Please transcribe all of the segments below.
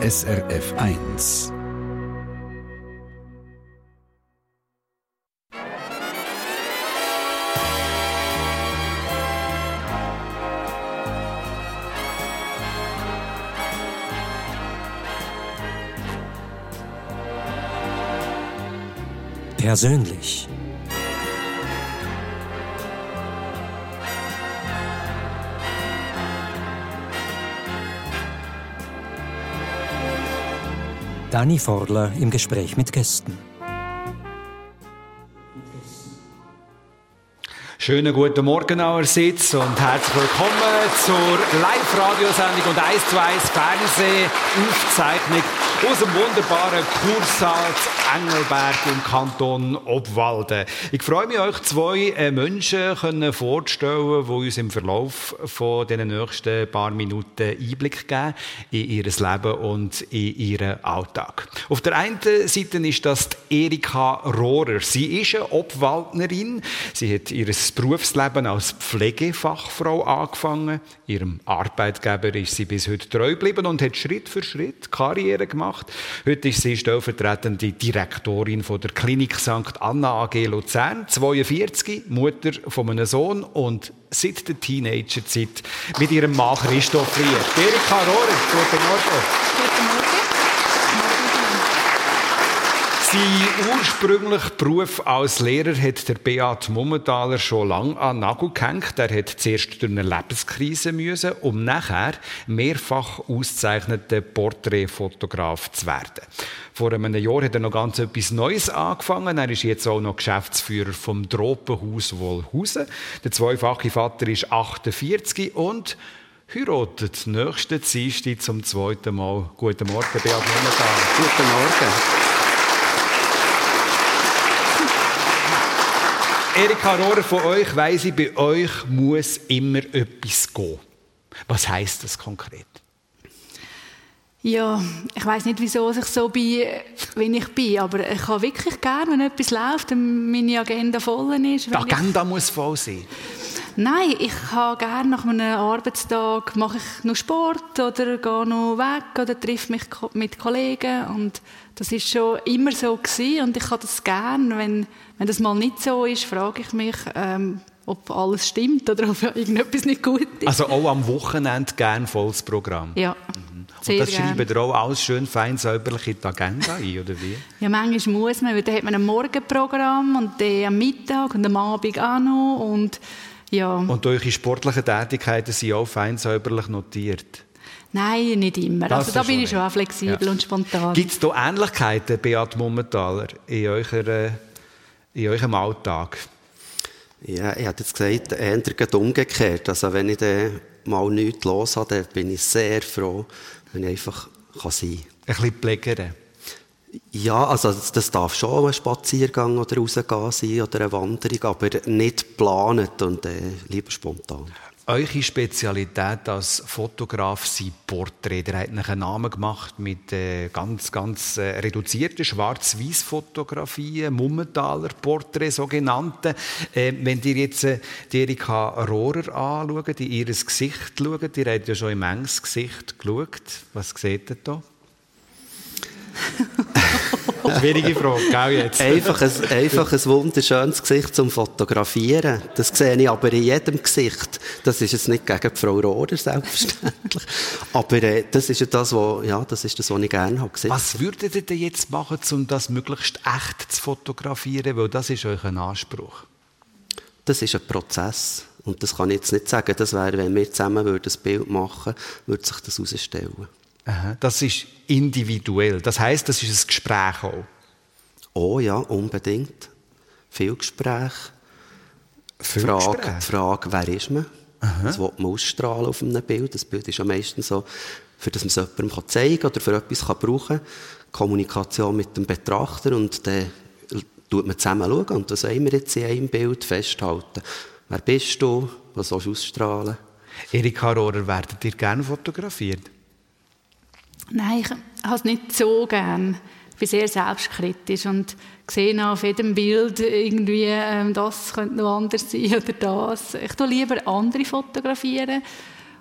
SRF 1. Persönlich. Dani Forler im Gespräch mit Gästen. Schönen guten Morgen allerseits und herzlich willkommen zur Live-Radiosendung und 1 zu 1 Fernsehaufzeichnung aus dem wunderbaren Kursaal Engelberg im Kanton Obwalden. Ich freue mich, euch zwei äh, Menschen vorzustellen, die uns im Verlauf von nächsten paar Minuten Einblick geben in ihr Leben und in ihren Alltag. Auf der einen Seite ist das Erika Rohrer. Sie ist eine Obwaldnerin. Sie hat ihr Berufsleben als Pflegefachfrau angefangen. Ihrem Arbeitgeber ist sie bis heute treu geblieben und hat Schritt für Schritt Karriere gemacht gemacht. Heute ist sie stellvertretende Direktorin von der Klinik St. Anna AG Luzern, 42, Mutter von einem Sohn und seit der Teenagerzeit mit ihrem Mann Christoph Rier. Erika Rohrer, guten Morgen. Guten Morgen. Sein ursprünglichen Beruf als Lehrer hat der Beat Mummentaler schon lange an Nagel gehängt. Er hat zuerst durch eine Lebenskrise müssen, um nachher mehrfach ausgezeichneter Porträtfotograf zu werden. Vor einem Jahr hat er noch ganz etwas Neues angefangen. Er ist jetzt auch noch Geschäftsführer vom Tropenhaus Wollhausen. Der zweifache Vater ist 48 und heiratet nächsten Dienstag zum zweiten Mal. Guten Morgen, Beat Mummentaler. Guten Morgen. Erika Rohrer, von euch weiss ich, bei euch muss immer etwas gehen. Was heisst das konkret? Ja, ich weiß nicht, wieso ich so bin, wie ich bin, aber ich habe wirklich gerne, wenn etwas läuft und meine Agenda voll ist. Die Agenda ich... muss voll sein? Nein, ich habe gerne nach einem Arbeitstag mache ich noch Sport oder gehe noch weg oder treffe mich mit Kollegen und das ist schon immer so gewesen und ich habe das gerne. Wenn, wenn das mal nicht so ist, frage ich mich, ähm, ob alles stimmt oder ob irgendetwas nicht gut ist. Also auch am Wochenende gerne volles Programm? Ja. Mhm. Und das schreiben ihr auch alles schön fein säuberlich in die Agenda ein, oder wie? Ja, manchmal muss man, weil dann hat man ein Morgenprogramm und dann am Mittag und am Abend auch noch und ja. Und eure sportlichen Tätigkeiten sind auch fein säuberlich notiert? Nein, nicht immer. Das also da bin ich schon auch flexibel ja. und spontan. Gibt es da Ähnlichkeiten, Beat Mummentaler, in, eurer, in eurem Alltag? Ja, ich hätte jetzt gesagt, eher umgekehrt. Also wenn ich dann mal nichts los habe, dann bin ich sehr froh, wenn ich einfach kann sein kann. Ein bisschen pflegern? Ja, also das darf schon ein Spaziergang oder rausgehen sein oder eine Wanderung, aber nicht geplant und äh, lieber spontan. Eure Spezialität als Fotograf sind Porträt. Ihr habt einen Namen gemacht mit äh, ganz, ganz äh, reduzierten Schwarz-Weiß-Fotografien, Mummentaler Porträt sogenannte. Äh, wenn ihr jetzt äh, die Erika Rohrer anschaut, in ihr Gesicht schaut, ihr habt ja schon im enges Gesicht geschaut. Was seht ihr da? Schwierige Frage, gell, jetzt? Einfach ein, einfach ein wunderschönes Gesicht zum Fotografieren. Das sehe ich aber in jedem Gesicht. Das ist jetzt nicht gegen Frau Rohrer, selbstverständlich. aber äh, das ist ja das, was, ja, das ist das, was ich gerne habe gesehen. Was würdet ihr denn jetzt machen, um das möglichst echt zu fotografieren? Weil das ist euch ein Anspruch. Das ist ein Prozess. Und das kann ich jetzt nicht sagen. Das wäre, wenn wir zusammen ein Bild machen würden, würde sich das herausstellen. Das ist individuell. Das heißt, das ist ein Gespräch auch. Oh ja, unbedingt. Viel Gespräch. Viel Frage, Gespräch. Frage, wer ist man? Aha. Das will man ausstrahlen auf einem Bild. Das Bild ist ja meistens so, für das man es jemandem zeigen kann oder für etwas kann brauchen kann. Kommunikation mit dem Betrachter und dann schaut man zusammen schauen und das wollen wir jetzt in einem Bild festhalten. Wer bist du? Was sollst du ausstrahlen? Erika Rohrer, werdet ihr gerne fotografiert? Nein, ich habe es nicht so gern. Ich bin sehr selbstkritisch und sehe auf jedem Bild irgendwie, ähm, das könnte noch anders sein oder das. Ich tue lieber andere fotografieren.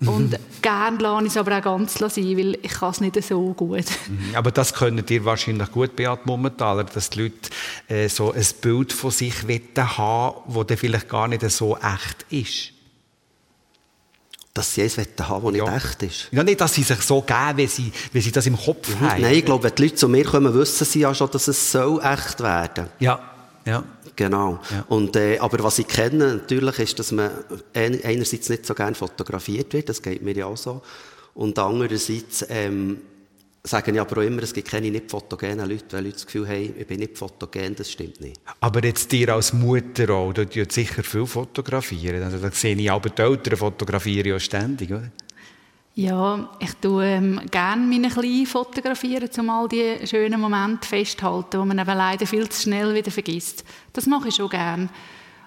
Und gerne lasse ich es aber auch ganz sein, weil ich kann es nicht so gut. Mhm. Aber das können dir wahrscheinlich gut, Beat Mummentaler, dass die Leute äh, so ein Bild von sich haben das dann vielleicht gar nicht so echt ist. Dass sie eins haben das nicht ja. echt ist? Ja, nicht, dass sie sich so geben, wie sie, wie sie das im Kopf mhm. haben. Nein, ich glaube, wenn die Leute zu mir kommen, wissen sie ja schon, dass es so echt werden. Ja, ja. Genau. Ja. Und, äh, aber was ich kenne natürlich ist, dass man einerseits nicht so gerne fotografiert wird, das geht mir ja auch so. Und andererseits ähm, sagen ja aber auch immer, es gibt keine nicht fotogenen Leute, weil Leute das Gefühl haben, ich bin nicht fotogen, das stimmt nicht. Aber jetzt dir als Mutter auch, du sicher viel fotografieren. Also da sehe ich aber die Eltern fotografieren ja ständig, oder? Ja, ich tue ähm, gerne meine Kleinen fotografieren, um all die schönen Momente festzuhalten, die man eben leider viel zu schnell wieder vergisst. Das mache ich schon gerne.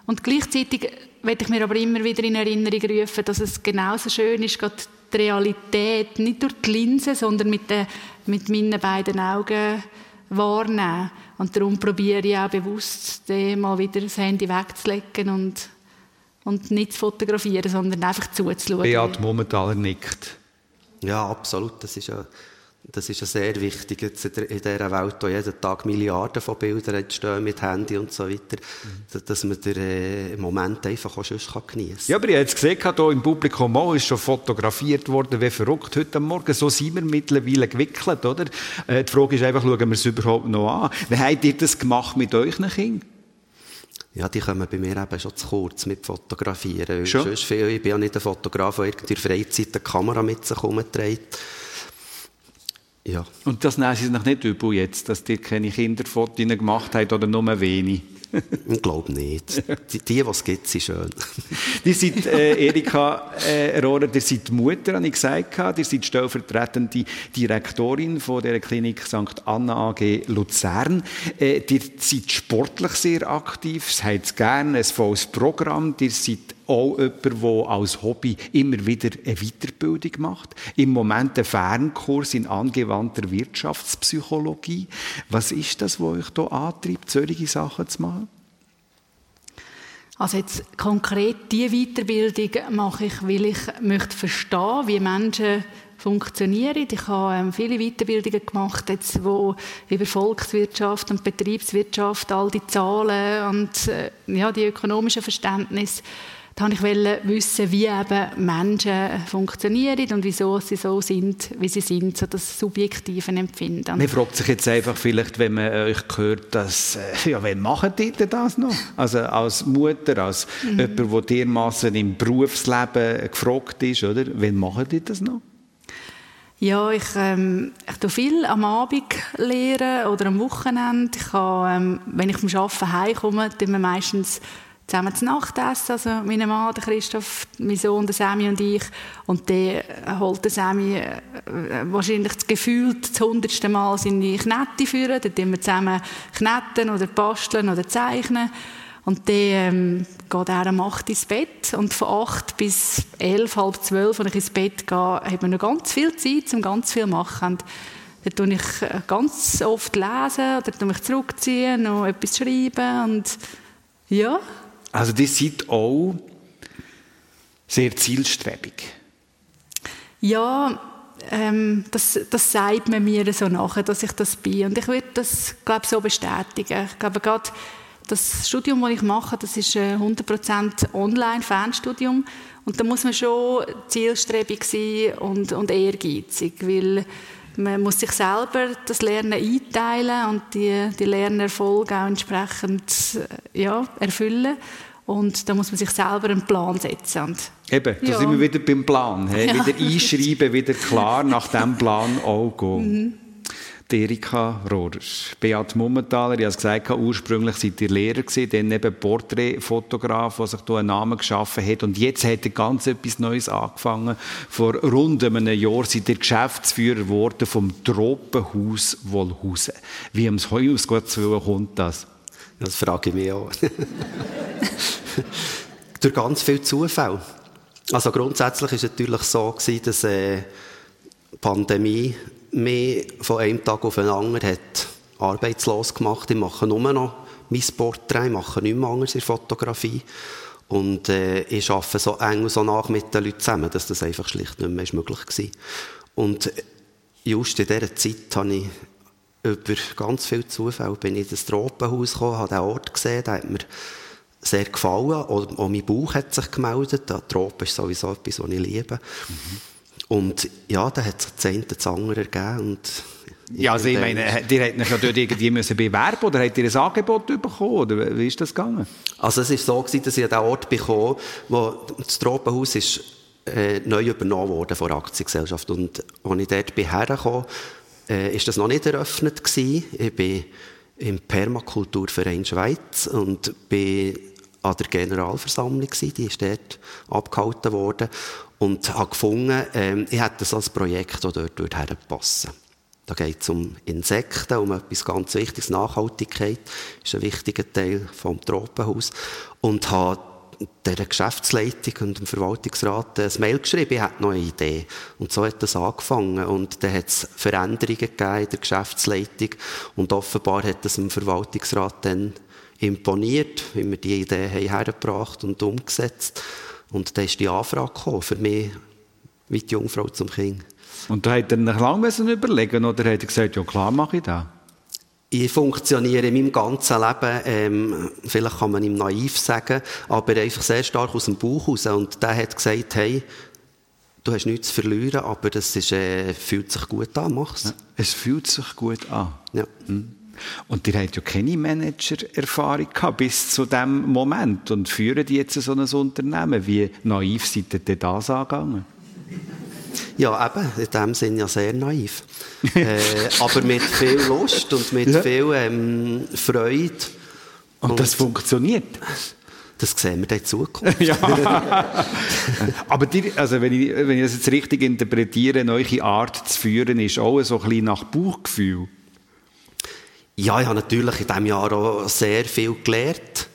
Und gleichzeitig werde ich mir aber immer wieder in Erinnerung rufen, dass es genauso schön ist, gerade die Realität nicht durch die Linse, sondern mit, den, mit meinen beiden Augen wahrnehmen. Und darum probiere ich auch bewusst, mal wieder das Handy wegzulegen und, und nicht zu fotografieren, sondern einfach zuzuschauen. Beat Momentaler nickt. Ja, absolut. Das ist ja, das ist ja sehr wichtig jetzt in dieser Welt, wo jeden Tag Milliarden von Bildern entstehen mit Handy und so weiter, mhm. dass man den äh, Moment einfach auch sonst geniessen kann. Ja, aber ich habe jetzt gesehen, hier im Publikum auch ist schon fotografiert worden, wie verrückt heute Morgen. So sind wir mittlerweile gewickelt, oder? Äh, die Frage ist einfach, schauen wir es überhaupt noch an. Wie habt ihr das gemacht mit euren Kindern? Ja, die kommen bei mir eben schon zu kurz mit Fotografieren. Schon? Viel, ich bin ja nicht ein Fotograf, der irgendwie in der Freizeit eine Kamera mit sich herumträgt. Ja. Und das nehmen Sie sich nicht übel jetzt, dass die keine Kinderfotos gemacht haben oder nur wenig? ich glaube nicht. Die, die, es gibt, sind schön. die sind, äh, Erika äh, Rohrer, ihr seid Mutter, habe ich gesagt. Ihr seid stellvertretende Direktorin von der Klinik St. Anna AG Luzern. Äh, ihr seid sportlich sehr aktiv, es habt gerne ein volles Programm. Ihr seid auch jemand, der als Hobby immer wieder eine Weiterbildung macht. Im Moment ein Fernkurs in angewandter Wirtschaftspsychologie. Was ist das, was euch hier antreibt, solche Sachen zu machen? Also jetzt konkret diese Weiterbildung mache ich, weil ich möchte verstehen, wie Menschen funktionieren. Ich habe ähm, viele Weiterbildungen gemacht, jetzt, wo über Volkswirtschaft und Betriebswirtschaft, all die Zahlen und äh, ja, die ökonomischen Verständnisse da wollte ich wissen, wie eben Menschen funktionieren und wieso sie so sind, wie sie sind, so das subjektive Empfinden. Man fragt sich jetzt einfach vielleicht, wenn man euch hört, dass, äh, ja, wann machen die denn das noch? Also als Mutter, als mhm. jemand, der dermassen im Berufsleben gefragt ist, oder? Wann machen die das noch? Ja, ich, ähm, ich tue viel am Abend lehren oder am Wochenende. Ich habe, ähm, wenn ich vom Arbeiten heimkomme, tun wir meistens zusammen zu Nacht essen. Also meine Mann, der Christoph, mein Sohn, der Sammy und ich. Und der holt der Sammy äh, wahrscheinlich das Gefühl, das hundertste Mal seine Knette führen. Dann tun wir zusammen kneten oder basteln oder zeichnen. Und dann ähm, geht er um 8 ins Bett. Und von 8 bis 11, halb 12, wenn ich ins Bett gehe, hat man noch ganz viel Zeit, um ganz viel zu machen. Und dann tue ich äh, ganz oft lesen oder mich zurückziehen, noch etwas schreiben und ja, also die sind auch sehr zielstrebig. Ja, ähm, das, das sagt man mir so nachher, dass ich das bin. Und ich würde das, glaube so bestätigen. Ich glaube, gerade das Studium, das ich mache, das ist ein 100% Online-Fernstudium. Und da muss man schon zielstrebig sein und, und ehrgeizig, weil man muss sich selber das Lernen einteilen und die, die Lernerfolge auch entsprechend ja, erfüllen. Und da muss man sich selber einen Plan setzen. Und Eben, da ja. sind wir wieder beim Plan. Ja. Wieder einschreiben, wieder klar nach diesem Plan auch gehen. Mhm. Erika Rohrer, Beat Mummentaler, ich habe es gesagt, ursprünglich seid ihr Lehrer gewesen, dann eben Porträtfotograf, der sich hier einen Namen geschaffen hat und jetzt hat er ganz etwas Neues angefangen. Vor rund einem Jahr seid ihr Geschäftsführer geworden vom Tropenhaus Wollhausen. Wie ums Heuhaus kommt das? Das frage ich mich auch. Durch ganz viel Zufall. Also grundsätzlich war es natürlich so gewesen, dass äh, Pandemie mich von einem Tag auf den anderen hat arbeitslos gemacht. Ich mache nur noch mein Porträt, ich mache nichts anderes in Fotografie. Und äh, ich arbeite so eng und so nach mit den Leuten zusammen, dass das einfach schlicht nicht mehr möglich war. Und just in dieser Zeit habe ich über ganz viel Zufall bin ich in das Tropenhaus gekommen, habe den Ort gesehen, der hat mir sehr gefallen. Auch, mein Bauch hat sich gemeldet. Tropen ist sowieso etwas, was ich liebe. Mhm. Und ja, da hat sich das eine das andere ergeben. Und ja, also ich meine, ihr hättet euch ja dort irgendwie müssen bewerben oder habt ihr ein Angebot bekommen? Oder wie ist das gegangen? Also es war so, gewesen, dass ich an den Ort bekommen wo das Tropenhaus ist äh, neu übernommen wurde von der Aktiengesellschaft. Und als ich dort bin hergekommen, äh, ist das noch nicht eröffnet gewesen. Ich bin im Permakulturverein Schweiz und bin an der Generalversammlung gewesen. Die ist dort abgehalten worden und habe gefunden, äh, ich hätte so ein Projekt, das dort herpassen da geht es um Insekten, um etwas ganz Wichtiges. Nachhaltigkeit ist ein wichtiger Teil vom Tropenhaus. Und habe der Geschäftsleitung und dem Verwaltungsrat ein Mail geschrieben, ich hätte noch eine Idee. Und so hat das angefangen. Und dann hat es Veränderungen gegeben in der Geschäftsleitung. Und offenbar hat das dem Verwaltungsrat dann imponiert, wie wir die Idee haben hergebracht und umgesetzt. Und dann ist die Anfrage gekommen, für mich wie die Jungfrau zum Kind. Und da hat er nach lang überlegen oder hat er gesagt, ja klar mache ich das? Ich funktioniere in meinem ganzen Leben, ähm, vielleicht kann man ihm naiv sagen, aber einfach sehr stark aus dem Bauch raus. Und der hat gesagt, hey, du hast nichts zu verlieren, aber das ist, äh, fühlt sich gut an, mach's. Ja, es fühlt sich gut an. Ja. Mhm. Und ihr habt ja keine Manager-Erfahrung gehabt bis zu dem Moment und führen jetzt so ein Unternehmen. Wie naiv seid ihr denn das angegangen? Ja, eben, in dem Sinne ja sehr naiv. äh, aber mit viel Lust und mit ja. viel ähm, Freude. Und, und, das funktioniert? Das sehen wir in Zukunft. ja. aber die, also wenn, ich, wenn ich das jetzt richtig interpretiere, neue Art zu führen, ist auch so ein bisschen nach Bauchgefühl. Ja, ich habe natürlich in diesem Jahr auch sehr viel gelernt.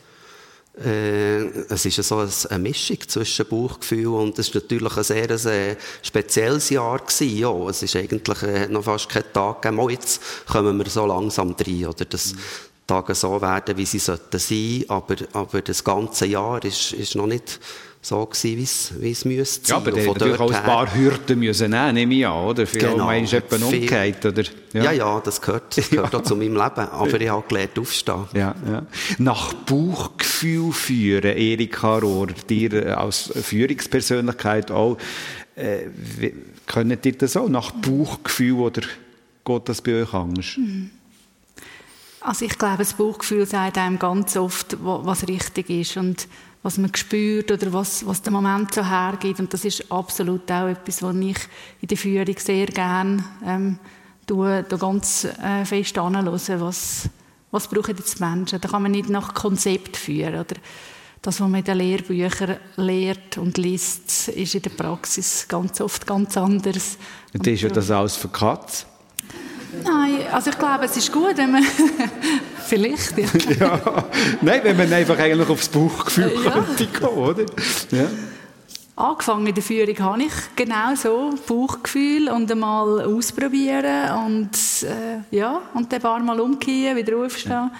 Äh, es ist so eine Mischung zwischen Bauchgefühl und es war natürlich ein sehr, sehr spezielles Jahr gewesen. Ja, es ist eigentlich äh, noch fast kein Tag gegeben. jetzt kommen wir so langsam rein, oder? Dass mhm. Tage so werden, wie sie sollten sein. Aber, aber das ganze Jahr ist, ist noch nicht so gewesen, wie es müsste sein. Ja, aber der natürlich auch ein paar Hürden müssen nehmen, nehme ich an, oder? Vielleicht genau. ist jemand umgekehrt, oder? Ja. ja, ja, das gehört, das gehört auch zu meinem Leben. Aber ich habe gelernt aufstehen. Ja, ja. Nach Bauchgefühl führen, Erika Rohr, dir äh, als Führungspersönlichkeit auch, äh, könnt ihr das auch nach Bauchgefühl, oder geht das bei euch anders? Mhm. Also ich glaube, das Bauchgefühl sagt einem ganz oft, was richtig ist und was man spürt oder was, was der Moment so hergibt. Und das ist absolut auch etwas, was ich in der Führung sehr gerne ähm, tue, da ganz äh, fest anhören, was, was brauchen jetzt die Menschen. Da kann man nicht nach Konzept führen. Oder das, was man in den Lehrbüchern lehrt und liest, ist in der Praxis ganz oft ganz anders. Und ist ja das alles für Katz? Nein, also ich glaube, es ist gut, wenn man vielleicht, ja. ja. Nein, wenn man einfach eigentlich aufs Bauchgefühl ja. könnte gehen, oder? Ja. Angefangen in der Führung habe ich genau so Bauchgefühl und einmal ausprobieren und äh, ja und dann ein paar Mal umkehren, wieder aufstehen. Ja.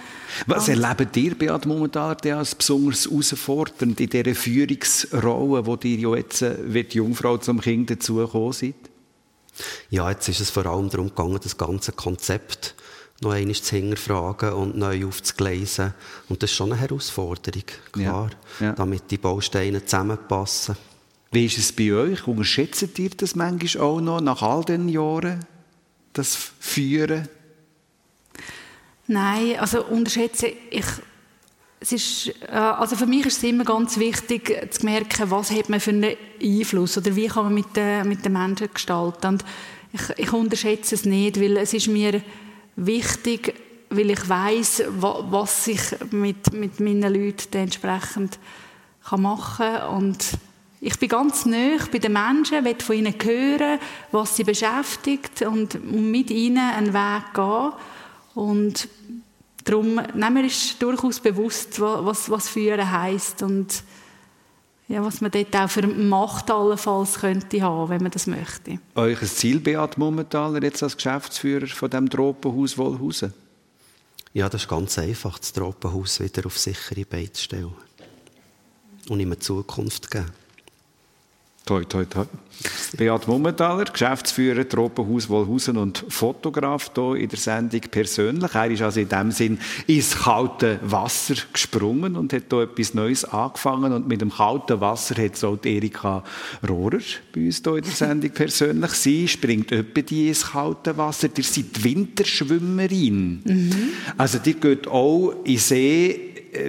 Was und, erlebt ihr, Beat, momentan als besonders herausfordernd in dieser Führungsrolle, wo ihr ja jetzt äh, wie die Jungfrau zum Kind dazugekommen seid? Ja, jetzt ist es vor allem darum gegangen, das ganze Konzept noch einmal zu hinterfragen und neu aufzugleisen. Und das ist schon eine Herausforderung, klar, ja, ja. damit die Bausteine zusammenpassen. Wie ist es bei euch? Unterschätzt ihr das manchmal auch noch nach all den Jahren, das Führen? Nein, also unterschätze ich es ist, äh, also für mich ist es immer ganz wichtig zu merken, was hat man für einen Einfluss oder wie kann man mit den, mit den Menschen gestalten. Und ich, ich unterschätze es nicht, weil es ist mir wichtig, weil ich weiß, was ich mit, mit meinen Leuten entsprechend machen kann. Und ich bin ganz nah bei den Menschen, will von ihnen hören, was sie beschäftigt und mit ihnen einen Weg gehen. Und Darum wir uns durchaus bewusst, was, was Führen heisst und ja, was man dort auch für Macht allenfalls könnte haben, wenn man das möchte. Euch ein Ziel, Beat Mummentaler, jetzt als Geschäftsführer von dem Tropenhaus Wollhausen? Ja, das ist ganz einfach, das Tropenhaus wieder auf sichere Beine zu stellen. und ihm eine Zukunft geben. Toi, toi, toi. Beat Mummentaler, Geschäftsführer Tropenhaus Wollhausen und Fotograf hier in der Sendung persönlich. Er ist also in dem Sinn ins kalte Wasser gesprungen und hat hier etwas Neues angefangen. Und mit dem kalten Wasser hat auch Erika Rohrer bei uns hier in der Sendung persönlich. Sie springt öppe die ins kalte Wasser. Ihr seid Winterschwimmerin. Mhm. Also die geht auch in See,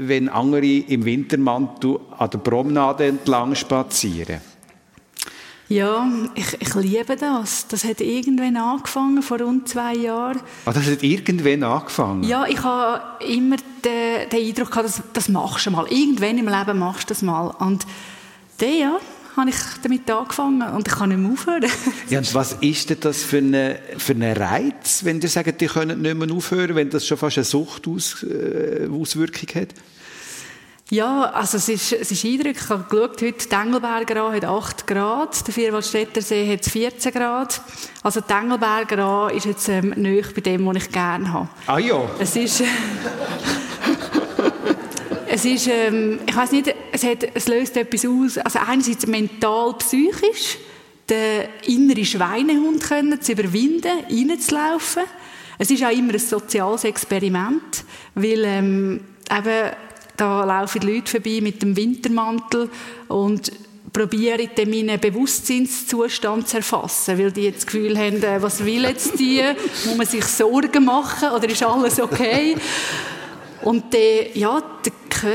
wenn andere im Wintermantel an der Promenade entlang spazieren. Ja, ich, ich liebe das. Das hat irgendwann angefangen, vor rund zwei Jahren. Ah, das hat irgendwann angefangen? Ja, ich habe immer den, den Eindruck gehabt, das, das machst du mal. Irgendwann im Leben machst du das mal. Und der, ja, habe ich damit angefangen und ich kann nicht mehr aufhören. ja, und was ist denn das für ein für eine Reiz, wenn die sagen, die können nicht mehr aufhören, wenn das schon fast eine Suchtauswirkung äh, hat? Ja, also es ist, es ist eindrücklich. Ich habe geschaut, heute der Engelberger hat 8 Grad, der Vierwaldstätter See hat 14 Grad. Also der Engelberger ist jetzt ähm, näher bei dem, was ich gerne habe. Ah ja. Es ist... es ist, ähm, ich weiß nicht, es, hat, es löst etwas aus. Also einerseits mental, psychisch, den inneren Schweinehund können zu überwinden, reinzulaufen. Es ist auch immer ein soziales Experiment, weil ähm, eben da laufen Leute vorbei mit dem Wintermantel und probieren dann meinen Bewusstseinszustand zu erfassen, weil die jetzt das Gefühl haben, äh, was will jetzt die? Muss man sich Sorgen machen oder ist alles okay? Und der, ja,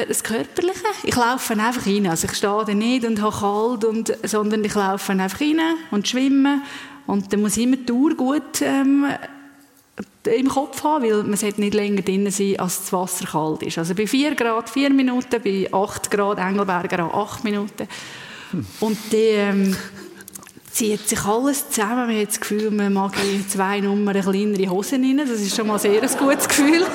das Körperliche, ich laufe einfach rein. Also ich stehe da nicht und habe kalt, und, sondern ich laufe einfach rein und schwimme. Und dann muss ich immer die Uhr gut ähm, im Kopf haben, weil man sollte nicht länger drin sein, als das Wasser kalt ist. Also bei 4 Grad 4 Minuten, bei 8 Grad Engelberger auch 8 Minuten. Und die ähm, zieht sich alles zusammen. Man hat das Gefühl, man mag in zwei Nummern kleinere Hosen rein. Das ist schon mal sehr ein gutes Gefühl.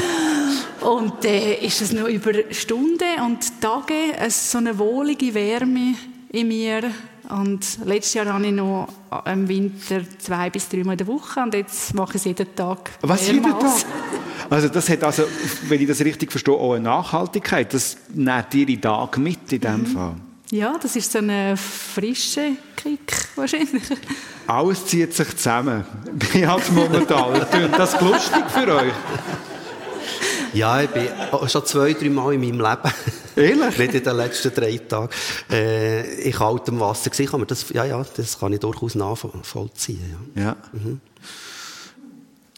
und dann äh, ist es noch über Stunden und Tage so eine wohlige Wärme in mir und letztes Jahr habe ich noch im Winter zwei bis drei Mal in der Woche und jetzt mache ich es jeden Tag. Was, jeden Tag? Also das hat also, wenn ich das richtig verstehe, auch eine Nachhaltigkeit. Das nimmt Ihre Tage mit in diesem mhm. Fall. Ja, das ist so ein frischer Kick wahrscheinlich. Alles zieht sich zusammen. Beat momentan. Das lustig für euch? Ja, ich bin schon zwei, drei Mal in meinem Leben Ehrlich? Nicht in den letzten drei Tagen. Äh, in kaltem Wasser kann man das, ja, ja, das kann ich durchaus nachvollziehen. Ja. ja. Mhm.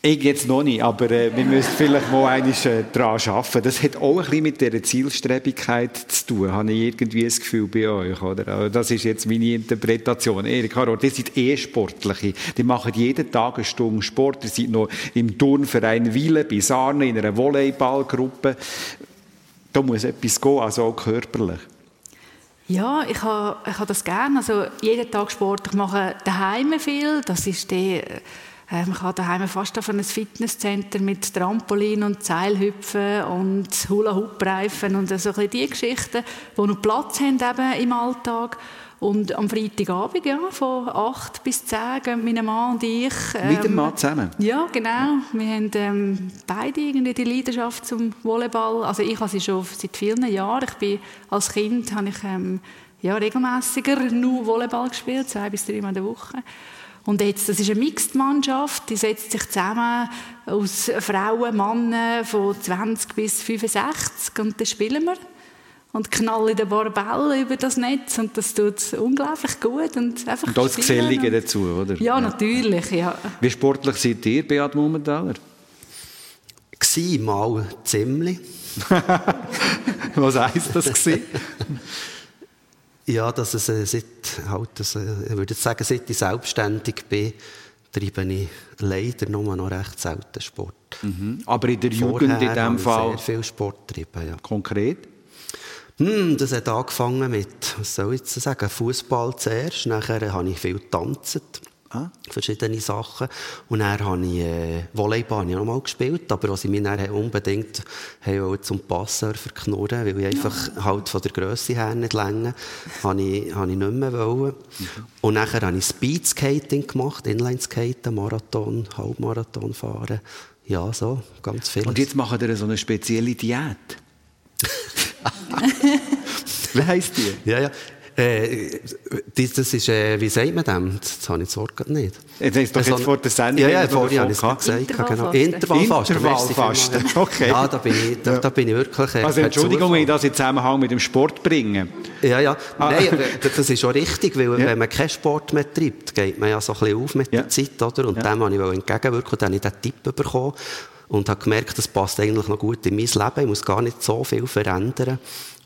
Ich jetzt noch nicht, aber äh, wir müssen vielleicht mal einiges äh, daran arbeiten. Das hat auch ein bisschen mit dieser Zielstrebigkeit zu tun, habe ich irgendwie das Gefühl bei euch. Oder? Also das ist jetzt meine Interpretation. Erik Harro, die sind eh Sportliche. Die machen jeden Tag eine Stunde Sport. Die sind noch im Turnverein Wille bei Sarne in einer Volleyballgruppe da muss etwas gehen, also auch körperlich. Ja, ich habe, ich habe das gerne. Also jeden Tag Sport. Ich mache daheim viel. Das ist der, äh, man kann daheim fast auf ein Fitnesscenter mit Trampolin und Seilhüpfen und Hula-Hoop-Reifen und so ein die Geschichten, die noch Platz haben eben im Alltag. Und am Freitagabend, ja, von 8 bis 10 gehen meine Mann und ich... Ähm, Mit dem Mann zusammen? Ja, genau. Wir haben ähm, beide irgendwie die Leidenschaft zum Volleyball. Also ich habe sie schon seit vielen Jahren. Ich bin, als Kind habe ich ähm, ja, regelmäßiger nur Volleyball gespielt, zwei bis drei Mal in der Woche. Und jetzt, das ist eine Mixed-Mannschaft, die setzt sich zusammen aus Frauen, Männern von 20 bis 65 und dann spielen wir und knallen den Barbell über das Netz und das tut unglaublich gut. Und, einfach und das Gesellige dazu, oder? Ja, natürlich, ja. Wie sportlich seid ihr, Beat Mummentaler? Gsi mal ziemlich. Was heisst das gsi? ja, dass es äh, seit, halt, das, äh, ich würde sagen, seit ich selbstständig bin, treibe ich leider nur noch recht selten Sport. Mhm. Aber in der Jugend Vorher in dem Fall? sehr viel Sport getrieben, ja. Konkret? Hm, das hat angefangen mit, was soll ich jetzt sagen, Fußball zuerst. Nachher habe ich viel getanzt. Ah. Verschiedene Sachen. Und dann habe ich äh, Volleyball noch mal gespielt, aber was ich mich dann unbedingt habe zum Passsurfer knurren, weil ich einfach ja. halt von der Grösse her nicht länger, habe ich, habe ich nicht mehr wollen. Mhm. Und nachher habe ich Speedskating gemacht, Inlineskaten, Marathon, Halbmarathon fahren. Ja, so, ganz viel. Und jetzt machen wir so eine spezielle Diät? Wie heisst die? Ja, ja. Äh, das ist, äh, wie sagt man dem? Das habe ich das Wort nicht. Jetzt hast du doch Also, jetzt vor der Sendung... Ja, ja, vorhin habe ich es gesagt. Genau. Intervallfasten. Intervallfasten. okay. Ja, da bin ich, da, da bin ich wirklich... Äh, Also Entschuldigung, wenn ich das in Zusammenhang mit dem Sport bringe. Ja, ja. Ah. Nein, das ist auch richtig, weil Ja. wenn man keinen Sport mehr treibt, geht man ja so ein bisschen auf mit Ja. der Zeit, oder? Und Ja. dem wollte ich entgegenwirken und dann habe ich diesen Tipp bekommen und habe gemerkt, das passt eigentlich noch gut in mein Leben. Ich muss gar nicht so viel verändern.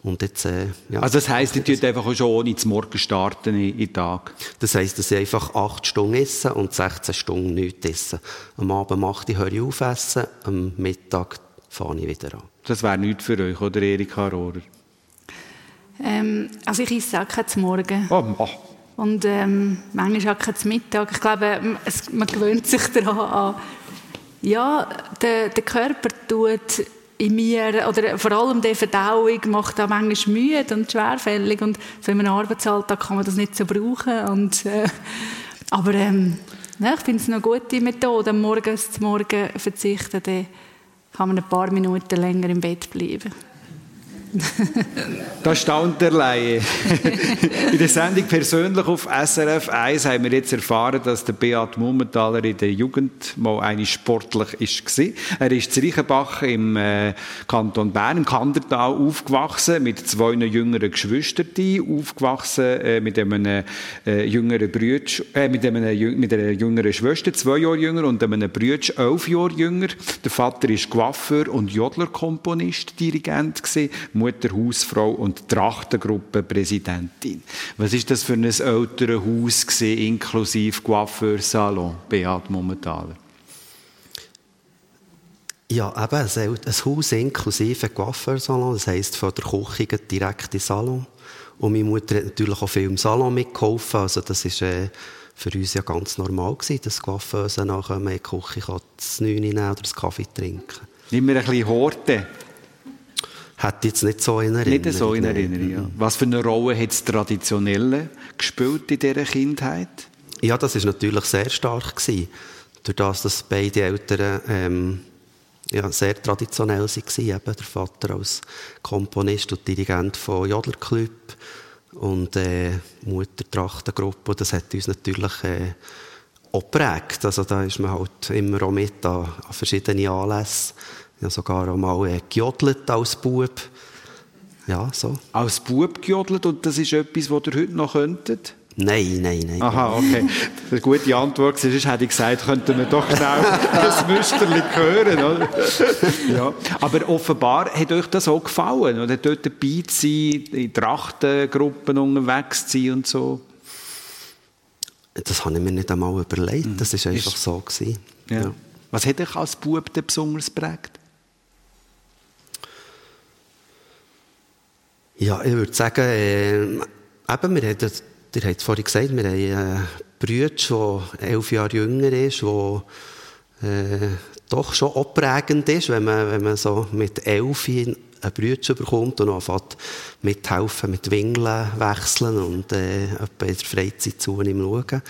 Und jetzt, äh, ja. Also das heisst, ihr tut einfach schon ohne zu morgen starten in, den Tag. Das heisst, dass ich einfach acht Stunden esse und 16 Stunden nichts esse. Am Abend mache ich, höre ich auf essen, am Mittag fange ich wieder an. Das wäre nichts für euch, oder Erika Rohrer? Ähm, also ich esse auch keinen zum Morgen. Oh, oh. Und ähm, manchmal auch keinen zum Mittag. Ich glaube, es, man gewöhnt sich daran an. Ja, der, der Körper tut in mir, oder vor allem die Verdauung macht auch manchmal müde und schwerfällig. Und so in einem Arbeitsalltag kann man das nicht so brauchen. Und, äh, aber ähm, ja, ich finde es eine gute Methode, Morgens zum Morgen verzichten. Dann kann man ein paar Minuten länger im Bett bleiben. Da staunt der Laie. in der Sendung persönlich auf SRF 1 haben wir jetzt erfahren, dass der Beat Mummentaler in der Jugend mal eine sportlich war. Er ist in Reichenbach im äh, Kanton Bern, im Kandertal, aufgewachsen mit zwei jüngeren Geschwistern, aufgewachsen äh, mit einem äh, jüngeren Brütsch, äh, mit, einem, mit einer jüngeren Schwester, zwei Jahre jünger, und einem Brütsch, elf Jahre jünger. Der Vater ist Coiffeur und Jodlerkomponist, Dirigent gewesen, Mutter Hausfrau und Trachtengruppe-Präsidentin. Was ist das für ein älteres Haus gewesen, inklusive Coiffeursalon, Beat Mummentaler? Ja, eben, ein, Haus inklusive Coiffeursalon, das heisst von der Küche direkt in den Salon. Und meine Mutter hat natürlich auch viel im Salon mitgeholfen, also das ist äh, für uns ja ganz normal gewesen, dass Coiffeuse nachher in die Küche kann, das Neune nehmen oder das Kaffee trinken. Immer ein bisschen Horte. Hätte ich jetzt nicht so in Erinnerung. Nicht so in. Erinnerung. Ja. Was für eine Rolle hat das Traditionelle gespielt in dieser Kindheit? Ja, das ist natürlich sehr stark gewesen. Durch das, dass beide Eltern ähm, ja, sehr traditionell waren. Eben der Vater als Komponist und Dirigent von Jodlerclub und äh, Mutter Trachtengruppe. Das hat uns natürlich äh, auch geprägt. Also da ist man halt immer auch mit an, an verschiedene Anlässe. Ich habe sogar auch mal äh, gejodelt als Bub. Ja, so. Als Bub gejodelt und das ist etwas, was ihr heute noch könntet? Nein, nein, nein. Aha, okay. Eine gute Antwort war, sonst hätte ich gesagt, könnten wir doch schnell das Müsterli hören. Oder? Ja. Aber offenbar hat euch das auch gefallen, oder? Dort dabei zu sein, in Trachtengruppen unterwegs zu sein und so. Das habe ich mir nicht einmal überlegt. Das war einfach Ist- so. Gewesen. Ja. Was hat euch als Bub besonders geprägt? Ja, ich würde sagen, äh, eben, wir haben, ihr habt es vorhin gesagt, wir haben einen Bruder, der elf Jahre jünger ist, der äh, doch schon auch prägend ist, wenn man, wenn man so mit elf einen Bruder bekommt und anfängt mithelfen, mit Wingeln wechseln und äh, in der Freizeit zu ihm schauen.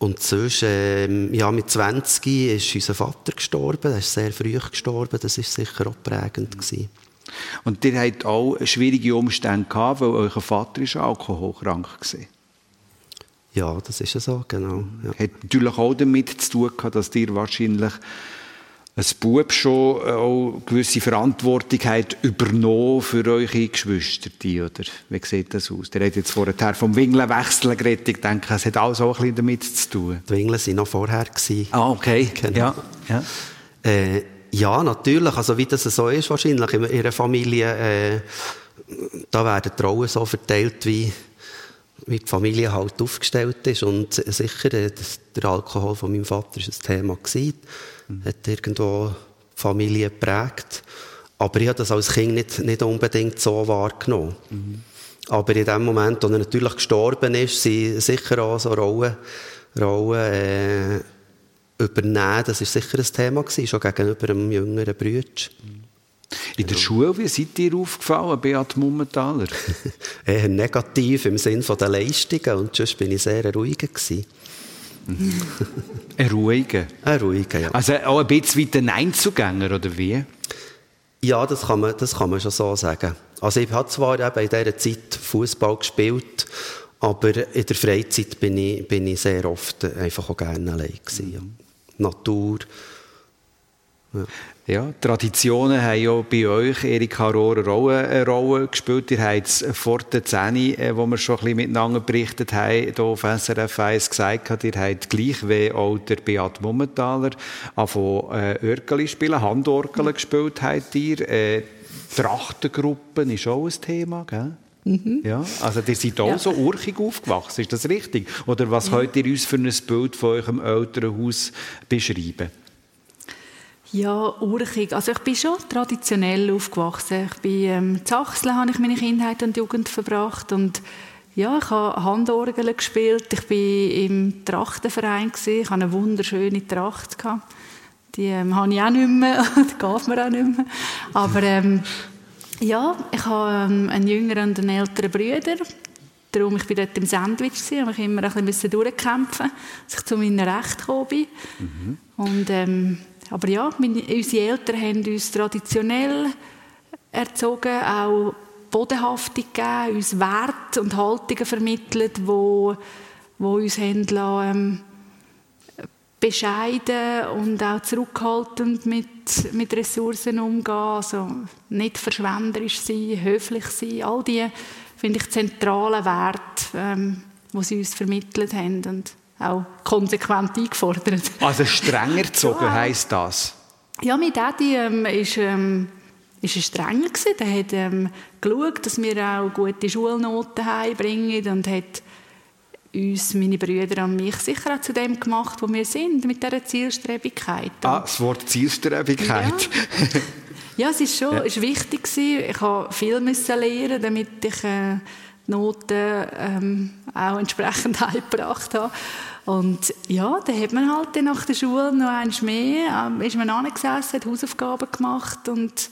Und sonst, ähm, ja, mit 20 ist unser Vater gestorben. Er ist sehr früh gestorben. Das war sicher auch prägend. Gewesen. Und ihr habt auch schwierige Umstände gehabt, weil euer Vater ist alkoholkrank war. Ja, das ist ja so, genau. Ja. Hat natürlich auch damit zu tun gehabt, dass ihr wahrscheinlich als Bub schon auch gewisse Verantwortung habt übernommen für eure Geschwister, oder? Wie sieht das aus? Ihr habt jetzt vorher vom Wingelwechseln geredet. Ich denke, es hat alles auch ein bisschen damit zu tun. Die Wingeln waren noch vorher. Gewesen. Ah, okay. Genau. Ja. ja. Äh, ja, natürlich. Also wie das so ist wahrscheinlich in ihrer Familie, äh, da werden die Rollen so verteilt, wie, wie die Familie halt aufgestellt ist. Und sicher, äh, das, der Alkohol von meinem Vater war ein Thema. Gewesen. Hat irgendwo die Familie geprägt. Aber ich habe das als Kind nicht, nicht unbedingt so wahrgenommen. Aber in dem Moment, als er natürlich gestorben ist, sind sicher auch so Rollen, Rollen äh, übernehmen, das war sicher ein Thema, gewesen, schon gegenüber einem jüngeren Bruder. In der Schule, wie seid ihr aufgefallen, Beat Mummentaler? Eher negativ im Sinn der Leistungen und sonst bin ich sehr ruhiger gewesen. Ein ruhiger. Ein ruhiger, ja. Also auch ein bisschen wie ein Einzugänger, oder wie? Ja, das kann man, das kann man schon so sagen. Also ich habe zwar eben in dieser Zeit Fußball gespielt, aber in der Freizeit bin ich, bin ich sehr oft einfach auch gerne allein gewesen. Ja. Natur. Ja. ja. Traditionen haben ja bei euch, Erika Rohrer, auch eine Rolle gespielt. Ihr habt es vor der 10, äh, wo wir schon ein bisschen miteinander berichtet haben, hier auf SRF 1 gesagt, ihr habt gleich wie auch der Beat Mummentaler äh, Örgeli spielen, Handorgel gespielt habt ihr. Äh, Trachtengruppen ist auch ein Thema, gell? Mhm. Ja, also ihr seid auch ja. so urchig aufgewachsen, ist das richtig? Oder was ja. könnt ihr uns für ein Bild von eurem Elternhaus beschreiben? Ja, urchig. Also ich bin schon traditionell aufgewachsen. Ich bin ähm, in Sachsen habe ich meine Kindheit und Jugend verbracht und ja, ich habe Handorgel gespielt. Ich bin im Trachtenverein gewesen. Ich hatte eine wunderschöne Tracht gehabt. Die ähm, habe ich auch nicht mehr. die geht mir auch nicht mehr. Aber ähm, ja, ich habe ähm, einen jüngeren und einen älteren Bruder. Darum, ich war dort im Sandwich, und mich immer ein bisschen durchkämpfen dass ich zu meinen Rechten gekommen bin. Mhm. Und, ähm, aber ja, meine, unsere Eltern haben uns traditionell erzogen, auch Bodenhaftung gegeben, uns Werte und Haltungen vermittelt, die wo, wo uns haben lassen, ähm, bescheiden und auch zurückhaltend mit, mit Ressourcen umgehen, also nicht verschwenderisch sein, höflich sein, all die, finde ich, zentralen Werte, ähm, die sie uns vermittelt haben und auch konsequent eingefordert. Also strenger gezogen ja. heisst das? Ja, mein Daddy ähm, ist, ähm, ist ein strenger gewesen. Der hat ähm, geschaut, dass wir auch gute Schulnoten heimbringen und hat uns, meine Brüder und mich, sicher auch zu dem gemacht, wo wir sind, mit dieser Zielstrebigkeit. Ah, das Wort Zielstrebigkeit. Ja, ja es ist schon ja. ist wichtig gewesen. Ich musste viel müssen lernen, damit ich äh, Noten ähm, auch entsprechend eingebracht habe. Und ja, dann hat man halt nach der Schule noch eins mehr, ähm, ist man angesessen, hat Hausaufgaben gemacht und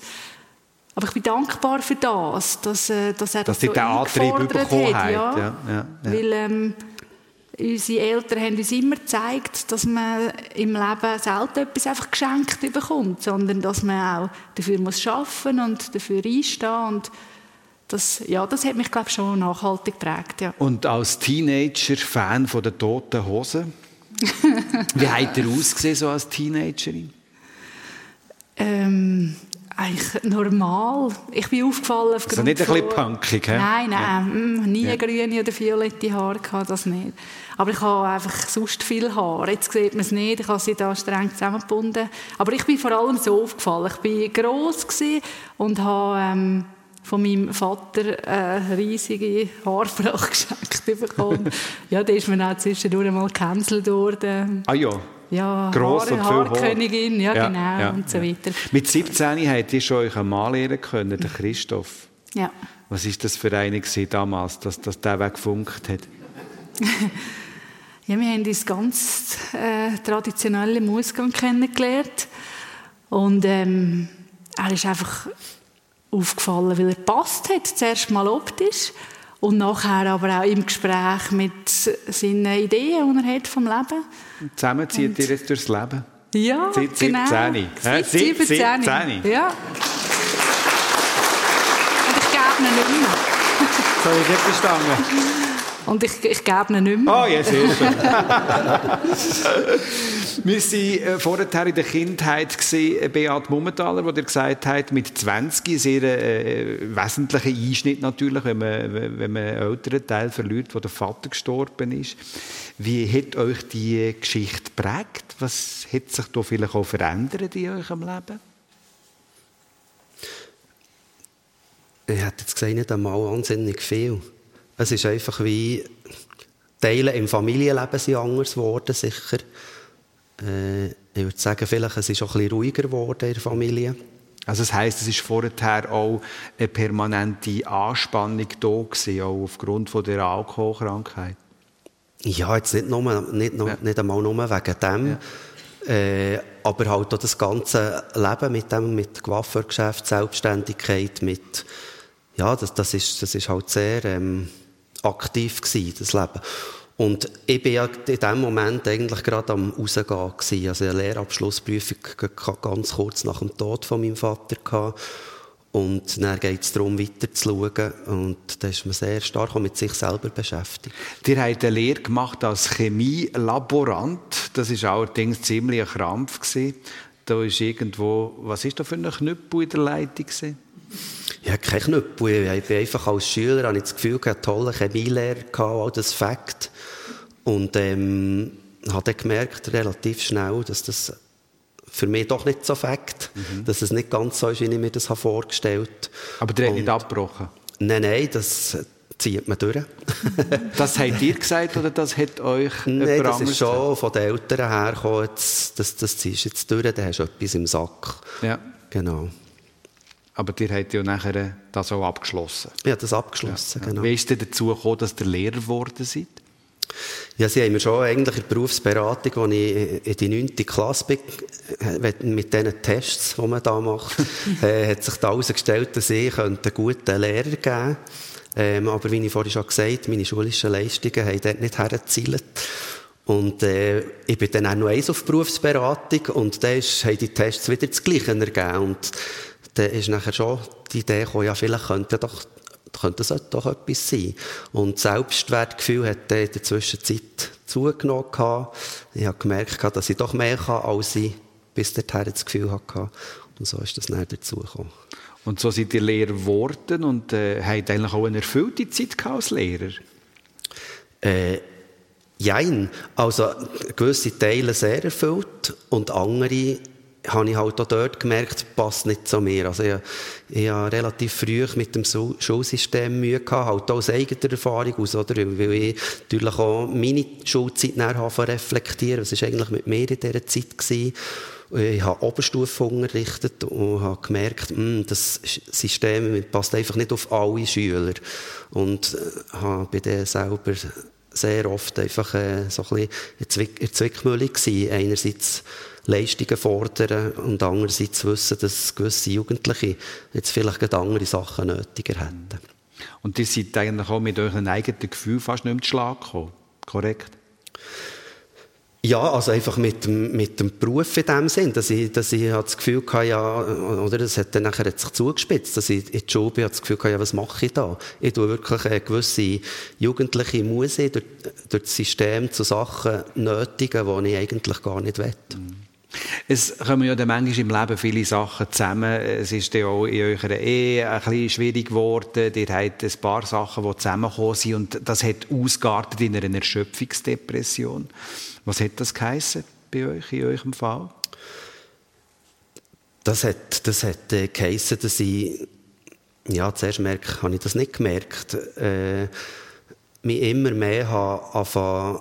aber ich bin dankbar für das, dass, äh, dass er dass das so den Antrieb bekommen hat. Ja. Ja, ja, Weil ähm, unsere Eltern haben uns immer gezeigt, dass man im Leben selten etwas einfach geschenkt bekommt, sondern dass man auch dafür muss arbeiten und dafür einstehen und das, ja, das hat mich glaube schon nachhaltig geprägt. Ja. Und als Teenager Fan von der Toten Hosen, wie hat er ausgesehen so als Teenagerin? Ähm, eigentlich normal. Ich bin aufgefallen aufgrund Also nicht ein bisschen punkig, he? Nein, nein, ja. Mm, nie ja. grüne oder violette Haare gehabt, das nicht. Aber ich habe einfach sonst viel Haar. Jetzt sieht man es nicht, ich habe sie da streng zusammengebunden. Aber ich bin vor allem so aufgefallen. Ich war gross und habe ähm, von meinem Vater eine riesige Haarpracht geschenkt bekommen. ja, da ist man auch zwischendurch mal gecancelt worden. Ah ja? Ja, Gross Haare, Haarkönigin, ja, ja, genau, ja, und so weiter. Mit 17 habt ihr schon euch einen Mann lernen können, den Christoph. Ja. Was war das für eine damals, dass, dass der Weg gefunkt hat? ja, wir haben uns ganz äh, traditionell im Ausgang kennengelernt. Und ähm, er ist einfach aufgefallen, weil er passt hat, zuerst mal optisch und nachher aber auch im Gespräch mit seinen Ideen, die er hat vom Leben. Zusammen zieht ihr jetzt durchs Leben? Ja, Seit genau. 17. Seit 17. 17. Ja. Und ich gebe ihn nicht mehr. So, ich nicht verstanden. Und ich, ich gebe ihn nicht mehr. Oh, ja, sehr schön. Wir waren äh, vorher in der Kindheit gesehen, äh, Beat Mummentaler, wo der gesagt hat, mit 20 ein sehr äh, wesentlicher Einschnitt natürlich, wenn man, wenn man einen älteren Teil verliert, wo der Vater gestorben ist. Wie hat euch die Geschichte geprägt? Was hat sich da vielleicht auch verändert in eurem Leben? Ich hätte jetzt gesagt, nicht einmal wahnsinnig viel. Es ist einfach wie Teile im Familienleben sind anders geworden, sicher. Äh, ich würde sagen, vielleicht es ist auch ein bisschen ruhiger geworden in der Familie. Also das heisst, es ist vorher auch eine permanente Anspannung da gewesen, auch aufgrund von der Alkoholkrankheit? Ja, jetzt nicht, nur, nicht, nur, ja. nicht einmal nur wegen dem. Ja. Äh, aber halt auch das ganze Leben mit dem, mit Coiffeurgeschäft, Selbstständigkeit, mit, ja, das, das ist, das ist halt sehr, ähm, aktiv gewesen, das Leben. Und ich war ja in dem Moment eigentlich gerade am Rausgehen gewesen. Also eine Lehrabschlussprüfung ganz kurz nach dem Tod von meinem Vater gehabt. Und dann geht es darum, weiter zu schauen. Und da ist man sehr stark mit sich selber beschäftigt. Ihr habt eine Lehre gemacht als Chemielaborant. Das war allerdings ziemlich ein Krampf. Gewesen. Da ist irgendwo, was ist da für ein Knüppel in der Leitung? Gewesen? Ja, kein Knüppel. Ich bin einfach als Schüler, habe ich das Gefühl, ich hatte einen tollen Chemielehrer, all das Fakt. Und ähm, habe dann gemerkt, relativ schnell, dass das für mich doch nicht so Fakt, mhm. dass es nicht ganz so ist, wie ich mir das vorgestellt habe. Aber der hat nicht abgebrochen? Nein, nein, das zieht man durch. das habt ihr gesagt oder das hat euch Nein, das ist schon von den Eltern hergekommen, das, das ziehst du jetzt durch, dann hast du etwas im Sack. Ja. Genau. Aber ihr habt ja nachher das auch abgeschlossen. Ja, das abgeschlossen, ja. genau. Wie ist es dazu gekommen, dass ihr Lehrer geworden seid? Ja, sie haben mir schon eigentlich in der Berufsberatung, als ich in die 9. Klasse bin, äh, mit diesen Tests, die man da macht, äh, hat sich da herausgestellt, dass ich einen guten Lehrer geben könnte. Ähm, aber wie ich vorhin schon gesagt habe, meine schulischen Leistungen haben dort nicht hergezielt. Und äh, ich bin dann auch noch eins auf Berufsberatung und dann ist, haben die Tests wieder das Gleiche ergeben. Und dann ist nachher schon die Idee gekommen, ja, vielleicht könnte doch könnte das doch etwas sein. Und das Selbstwertgefühl hat in der Zwischenzeit zugenommen. Ich habe gemerkt, dass ich doch mehr kann, als ich bis dahin das Gefühl hatte. Und so ist das dann dazugekommen. Und so seid ihr Lehrer geworden und äh, habt eigentlich auch eine erfüllte Zeit als Lehrer? Äh, Jein. Also gewisse Teile sehr erfüllt und andere habe ich halt auch dort gemerkt, passt nicht zu mir. Also ich, ich habe relativ früh mit dem Schulsystem Mühe gehabt, halt auch aus eigener Erfahrung aus, oder? Weil ich natürlich auch meine Schulzeit nachher reflektieren. Was war eigentlich mit mir in dieser Zeit gewesen? Ich habe Oberstufe unterrichtet und habe gemerkt, hm, das System passt einfach nicht auf alle Schüler. Und äh, habe bei dann selber sehr oft einfach äh, so ein bisschen in Zwickmühle gewesen. Einerseits Leistungen fordern und andererseits wissen, dass gewisse Jugendliche jetzt vielleicht andere Sachen nötiger hätten. Und ihr seid eigentlich auch mit euren eigenen Gefühl fast nicht mehr zu Schlag gekommen, korrekt? Ja, also einfach mit dem, mit dem Beruf in dem Sinn, dass ich, dass ich das Gefühl hatte, ja, oder das hat dann nachher sich zugespitzt, dass ich in die Schule bin, das Gefühl hatte, ja, was mache ich da? Ich tue wirklich eine gewisse jugendliche Muse durch, durch das System zu Sachen nötigen, die ich eigentlich gar nicht will. Mhm. Es kommen ja dann manchmal im Leben viele Sachen zusammen. Es ist ja auch in eurer Ehe ein bisschen schwierig geworden. Ihr habt ein paar Sachen, die zusammengekommen sind und das hat ausgeartet in einer Erschöpfungsdepression. Was hat das geheissen bei euch, in eurem Fall? Das hat, das hat äh, geheissen, dass ich, ja, zuerst merke, habe ich das nicht gemerkt, äh, mich immer mehr habe angefangen,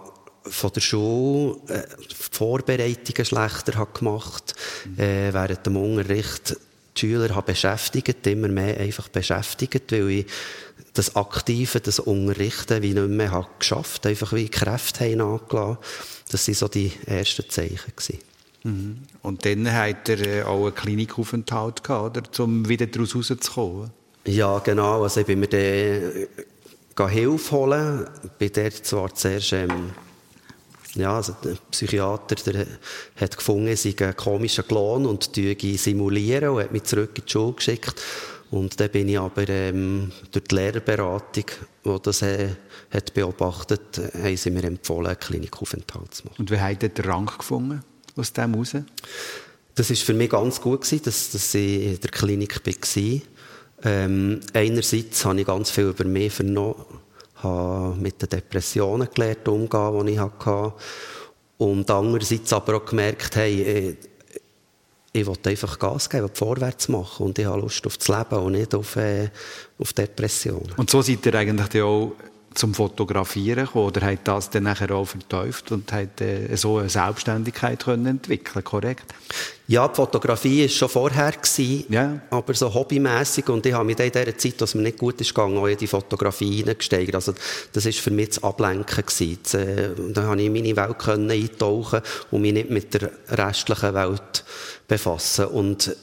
von der Schule äh, Vorbereitungen schlechter habe gemacht mhm. äh, während dem Unterricht die Schüler habe beschäftigt, immer mehr einfach beschäftigt, weil ich das Aktive, das Unterrichten wie nicht mehr habe geschafft, einfach wie Kräfte haben nachgelassen. Das waren so die ersten Zeichen. Gewesen. Mhm. Und dann hat er äh, auch einen Klinikaufenthalt gehabt, oder, um wieder daraus rauszukommen? Ja, genau. Also ich bin mir dann äh, Hilfe holen. Ich bin dort zwar zuerst ähm, ja, also der Psychiater der hat gefunden, ich sei ein komischer Klon und simulieren und hat mich zurück in die Schule geschickt. Und dann bin ich aber ähm, durch die Lehrerberatung, die das äh, hat beobachtet, äh, haben sie mir empfohlen, einen Klinikaufenthalt zu machen. Und wie habt ihr den Rang gefunden aus dem heraus? Das war für mich ganz gut, gewesen, dass, dass ich in der Klinik war. Ähm, einerseits habe ich ganz viel über mich vernommen habe mit den Depressionen gelernt, umgehen, die ich hatte. Und andererseits aber auch gemerkt, hey, ich, ich wollte einfach Gas geben, vorwärts machen und ich habe Lust auf das Leben und nicht auf, äh, auf Depressionen. Und so seid ihr eigentlich auch zum Fotografieren gekommen oder hat das dann nachher auch vertäuft und hat äh, so eine Selbstständigkeit können entwickeln, korrekt? Ja, die Fotografie war schon vorher, gewesen, ja. aber so hobbymäßig und ich habe mich in dieser Zeit, als mir nicht gut ist gegangen, auch in die Fotografie hineingesteigert. Also das war für mich das Ablenken. Gewesen. Das, äh, da konnte ich in meine Welt können eintauchen und mich nicht mit der restlichen Welt befassen. Und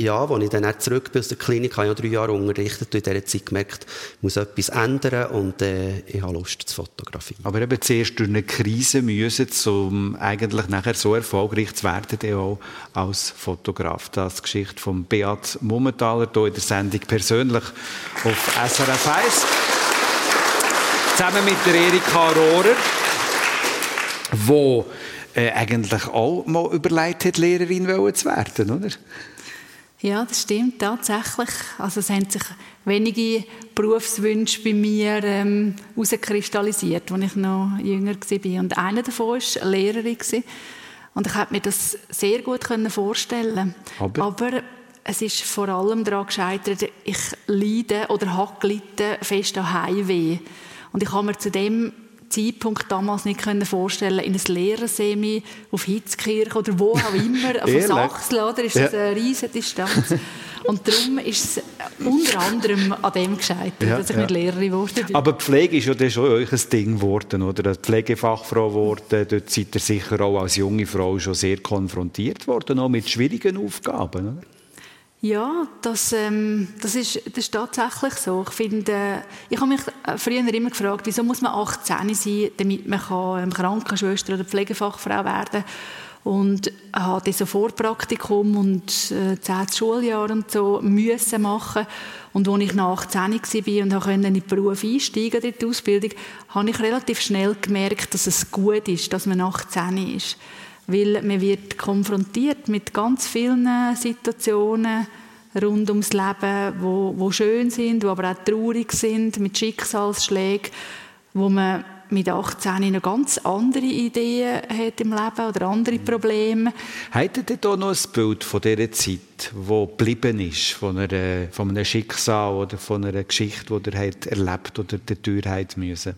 ja, als ich dann zurück bin aus der Klinik, habe ich drei Jahre unterrichtet und in dieser Zeit gemerkt, ich muss etwas ändern und äh, ich habe Lust zu fotografieren. Aber eben zuerst durch eine Krise müssen, um eigentlich nachher so erfolgreich zu werden, auch als Fotograf. Das ist die Geschichte von Beat Mummentaler hier in der Sendung persönlich auf SRF 1. Zusammen mit der Erika Rohrer, die äh, eigentlich auch mal überlegt hat, Lehrerin zu werden, oder? Ja, das stimmt tatsächlich. Also es haben sich wenige Berufswünsche bei mir ähm, herauskristallisiert, als ich noch jünger war. Und einer davon war eine Lehrerin. Und ich konnte mir das sehr gut vorstellen. Aber? Aber es ist vor allem daran gescheitert, ich leide oder habe gelitten fest an Heimweh. Und ich habe mir zu dem Zeitpunkt damals nicht können vorstellen in ein Lehrersemi auf Hitzkirch oder wo auch immer, auf Sachsen, oder? Ist das eine riesige Distanz. Und darum ist es unter anderem an dem gescheitert, ja, dass ich ja. nicht Lehrerin geworden bin. Aber Pflege ist ja schon euch ein Ding geworden, oder? Pflegefachfrau geworden, dort seid ihr sicher auch als junge Frau schon sehr konfrontiert worden, auch mit schwierigen Aufgaben, oder? Ja, das, ähm, das, ist, das ist tatsächlich so. Ich finde, äh, ich habe mich äh, früher immer gefragt, wieso muss man 18 sein, damit man kann, ähm, Krankenschwester oder Pflegefachfrau werden kann. Und habe so Vorpraktikum und äh, 10 Schuljahr und so müssen machen. Und als ich nach 18 war und in den Beruf einsteigen, in die Ausbildung, habe ich relativ schnell gemerkt, dass es gut ist, dass man 18 ist weil man wird konfrontiert mit ganz vielen Situationen rund ums Leben, wo, wo schön sind, wo aber auch traurig sind, mit Schicksalsschlägen, wo man mit 18 eine ganz andere Ideen hat im Leben oder andere Probleme. Hattet ihr da noch ein Bild von dieser Zeit, wo geblieben ist, von, einer, von einem Schicksal oder von einer Geschichte, die ihr erlebt oder der Tür müssen?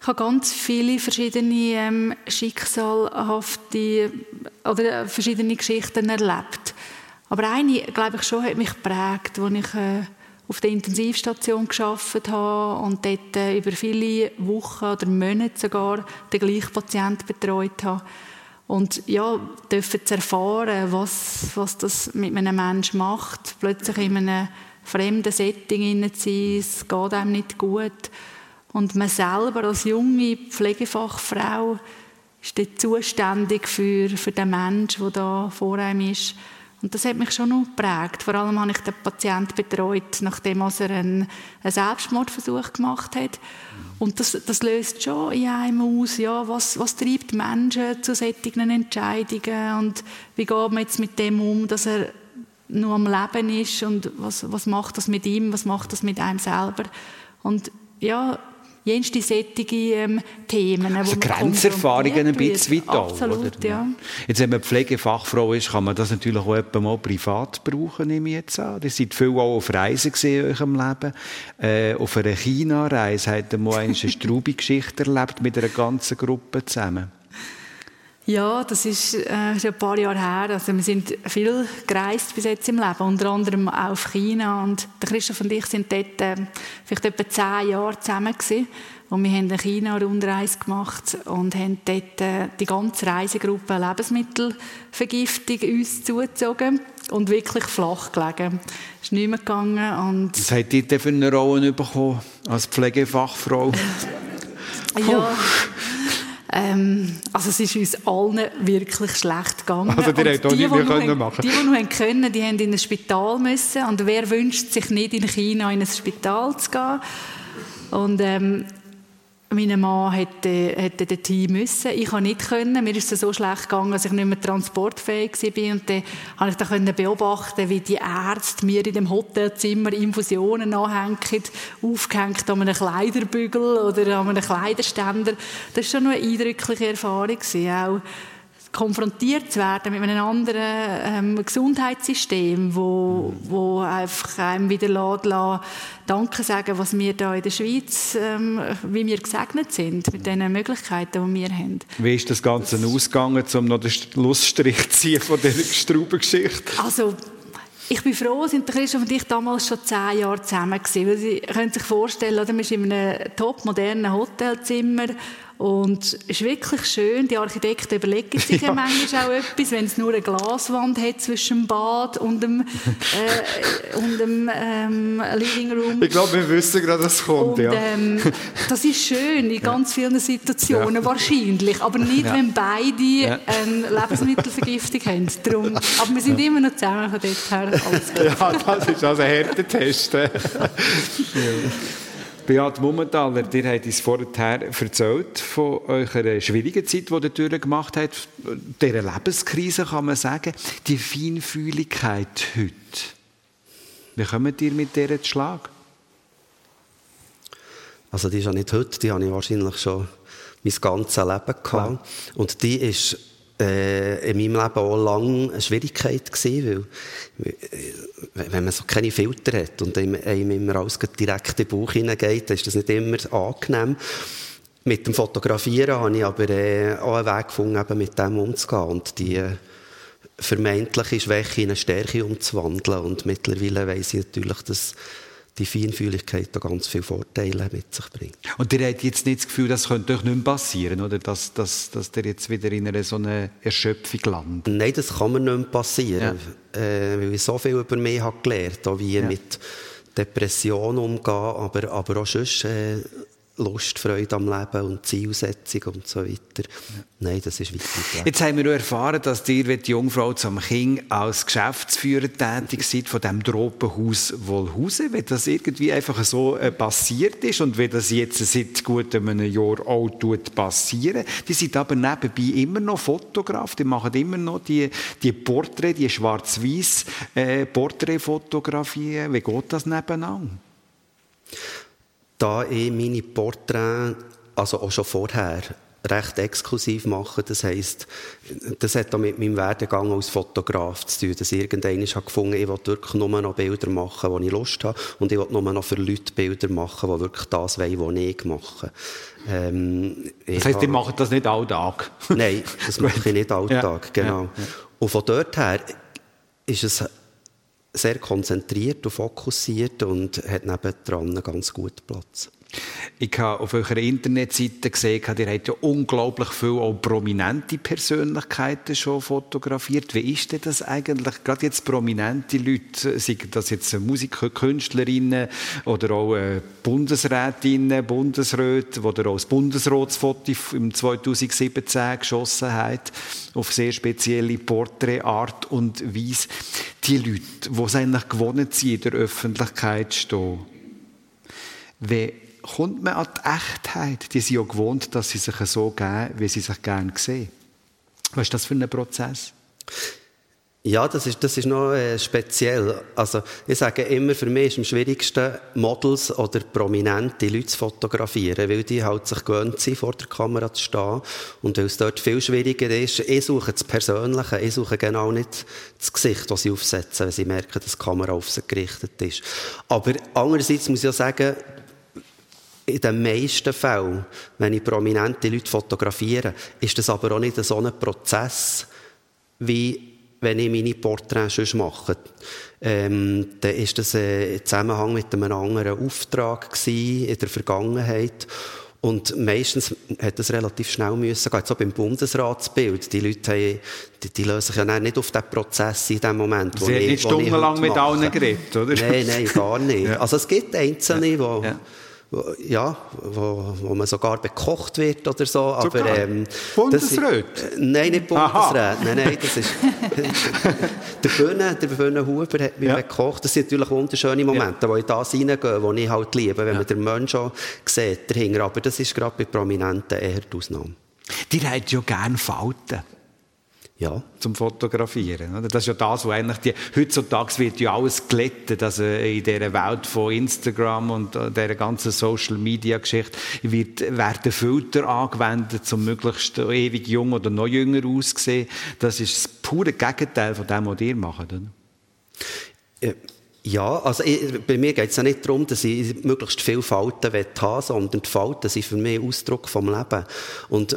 Ich habe ganz viele verschiedene ähm, schicksalhafte oder äh, verschiedene Geschichten erlebt. Aber eine, glaube ich schon, hat mich geprägt, als ich äh, auf der Intensivstation geschafft habe und dort äh, über viele Wochen oder Monate sogar den gleichen Patienten betreut habe. Und ja, dürfen zu erfahren, was, was das mit einem Menschen macht, plötzlich in einem fremden Setting zu sein, es geht einem nicht gut und man selber als junge Pflegefachfrau ist dort zuständig für, für den Menschen, der da vor einem ist. Und das hat mich schon noch geprägt. Vor allem habe ich den Patienten betreut, nachdem er einen, Selbstmordversuch gemacht hat. Und das, das, löst schon in einem aus, ja, was, was treibt Menschen zu solchen Entscheidungen und wie geht man jetzt mit dem um, dass er nur am Leben ist und was, was macht das mit ihm, was macht das mit einem selber. Und ja, jenste sättige ähm, Themen. Also Grenzerfahrungen ein bisschen weit Absolut, oder? ja. Jetzt, wenn man Pflegefachfrau ist, kann man das natürlich auch mal privat brauchen, nehme ich jetzt an. Ihr seid viel auch auf Reisen gesehen in eurem Leben. Äh, auf einer China-Reise habt ihr mal eine Strubi-Geschichte erlebt mit einer ganzen Gruppe zusammen. Ja, das ist äh, schon ein paar Jahre her. Also wir sind viel gereist bis jetzt im Leben, unter anderem auch auf China. Und der Christoph und ich sind dort äh, vielleicht etwa zehn Jahre zusammen gewesen. Und wir haben eine China-Rundreise gemacht und haben dort äh, die ganze Reisegruppe Lebensmittelvergiftung uns zugezogen und wirklich flach gelegen. Es ist nicht mehr gegangen. Und Was habt ihr für eine Rolle bekommen als Pflegefachfrau? ja, ähm, also es ist uns allen wirklich schlecht gegangen. Also die hätten auch nicht mehr können machen. Die, die noch können, die haben in ein Spital müssen. Und wer wünscht sich nicht in China in ein Spital zu gehen? Und ähm, mein Mann hätte, hätte dorthin müssen. Ich konnte nicht können. Mir ist es so schlecht gegangen, dass ich nicht mehr transportfähig war. Und dann konnte ich dann beobachten, wie die Ärzte mir in dem Hotelzimmer Infusionen anhängen, aufgehängt an einem Kleiderbügel oder an einem Kleiderständer. Das war schon eine eindrückliche Erfahrung. Auch konfrontiert zu werden mit einem anderen ähm, Gesundheitssystem, wo, wo einfach einem wieder lässt, lässt, Danke sagen, was wir da in der Schweiz, ähm, wie wir gesegnet sind mit den Möglichkeiten, die wir haben. Wie ist das Ganze das, ausgegangen, um noch den Schlussstrich zu ziehen von dieser Straubengeschichte? Also ich bin froh, sind Christoph und ich damals schon zehn Jahre zusammen gewesen. Weil Sie können sich vorstellen, oder, wir sind in einem top modernen Hotelzimmer Und es ist wirklich schön, die Architekten überlegen sich ja. manchmal auch etwas, wenn es nur eine Glaswand hat zwischen dem Bad und dem, äh, und dem ähm, Living Room. Ich glaube, wir wissen gerade, was kommt. Und, ja. ähm, das ist schön in ganz vielen Situationen, ja. wahrscheinlich, aber nicht, wenn beide eine Lebensmittelvergiftung haben. Darum, aber wir sind immer noch zusammen von dort her. ja, das ist also ein harter Test. Beat Mummentaler, ihr habt uns vorher erzählt von eurer schwierigen Zeit, die ihr durchgemacht habt, dieser Lebenskrise kann man sagen. Die Feinfühligkeit heute, wie kommt ihr mit dieser zu Schlag? Also die ist ja nicht heute, die habe ich wahrscheinlich schon mein ganzes Leben gehabt. Ja. Und die ist äh, in meinem Leben auch lange eine Schwierigkeit gewesen, weil, äh, wenn man so keine Filter hat und einem, immer alles direkt in den Bauch hineingeht, dann ist das nicht immer angenehm. Mit dem Fotografieren habe ich aber äh, auch einen Weg gefunden, eben mit dem umzugehen und die vermeintliche Schwäche in eine Stärke umzuwandeln. Und mittlerweile weiss ich natürlich, dass die Feinfühligkeit da ganz viele Vorteile mit sich bringt. Und ihr habt jetzt nicht das Gefühl, das könnte euch nicht mehr passieren, oder? Dass, dass, dass ihr jetzt wieder in einer so einer Erschöpfung landet? Nein, das kann mir nicht mehr passieren, ja. äh, weil ich so viel über mich habe gelernt habe, wie ja. mit Depressionen umgehen, aber, aber auch sonst äh, Lust, Freude am Leben und Zielsetzung und so weiter. Ja. Nein, das ist wichtig. Jetzt haben wir auch erfahren, dass ihr, wie die Jungfrau zum King, als Geschäftsführer tätig seid von dem Tropenhaus Wohlhausen. Wenn das irgendwie einfach so äh, passiert ist und wie das jetzt seit gut einem Jahr auch tut passieren. Die sind aber nebenbei immer noch Fotograf. Die machen immer noch die, die Porträts, die schwarz-weiß äh, Porträtfotografien. Wie geht das nebeneinander? Da ich meine Porträts, also auch schon vorher, recht exklusiv mache. Das heisst, das hat auch mit meinem Werdegang als Fotograf zu tun, dass ich irgendwann habe gefunden ich will wirklich nur noch Bilder machen, wo ich Lust habe und ich will nur noch für Leute Bilder machen, die wirklich das wollen, was ich mache. Ähm, das heisst, ihr macht das nicht alltag? Nein, das mache ich nicht alltag, ja, genau. Ja, ja. Und von dort her ist es sehr konzentriert und fokussiert und hat nebendran einen ganz guten Platz. Ich habe auf eurer Internetseite gesehen, ihr habt ja unglaublich viele auch prominente Persönlichkeiten schon fotografiert. Wie ist denn das eigentlich? Gerade jetzt prominente Leute, seien das jetzt Musiker, Künstlerinnen oder auch äh, Bundesrätinnen, Bundesräte, die auch das Bundesratsfoto im 2017 geschossen hat, auf sehr spezielle Porträtart und Weise. Die Leute, die es eigentlich gewonnen sind, in der Öffentlichkeit stehen, wie kommt man an die Echtheit. Die sind ja gewohnt, dass sie sich so geben, wie sie sich gerne sehen. Was ist das für ein Prozess? Ja, das ist, das ist noch äh, speziell. Also, ich sage immer, für mich ist am schwierigsten, Models oder prominente Leute zu fotografieren, weil die halt sich gewöhnt sind, vor der Kamera zu stehen. Und weil es dort viel schwieriger ist, ich suche das Persönliche, ich suche genau nicht das Gesicht, das sie aufsetzen, wenn sie merken, dass die Kamera auf sie gerichtet ist. Aber andererseits muss ich auch sagen, in den meisten Fällen, wenn ich prominente Leute fotografiere, ist das aber auch nicht so ein Prozess, wie wenn ich meine Porträts schon mache. Ähm, dann ist das äh, im Zusammenhang mit einem anderen Auftrag gewesen, in der Vergangenheit. Und meistens hat das relativ schnell müssen gehen. Jetzt auch beim Bundesratsbild. Die Leute haben, die, die lösen sich ja nicht auf den Prozess in dem Moment. Sie haben nicht stundenlang mit allen geredet, oder? Nein, nein, gar nicht. Ja. Also es gibt Einzelne, die... Ja ja, wo, wo man sogar bekocht wird oder so. Aber, ähm, Bundesrat? Äh, nein, nicht Bundesrat. Nein, nein, das ist, der Bühne, der Bühne Huber hat mich ja. bekocht. Das sind natürlich wunderschöne Momente, ja. wo ich da reingehe, die ich halt liebe, wenn ja. man den Menschen auch sieht dahinter. Aber das ist gerade bei Prominenten eher die Ausnahme. Die haben ja gerne Falten. Ja. Zum Fotografieren. Das ist ja das, wo eigentlich die, heutzutage wird ja alles glättet. Also in dieser Welt von Instagram und dieser ganzen Social Media Geschichte wird, werden Filter angewendet, um möglichst ewig jung oder noch jünger auszusehen. Das ist das pure Gegenteil von dem, was ihr macht. Oder? Ja, also ich, bei mir geht es ja nicht darum, dass ich möglichst viele Falten haben sondern die Falten sind für mich Ausdruck vom Leben. Und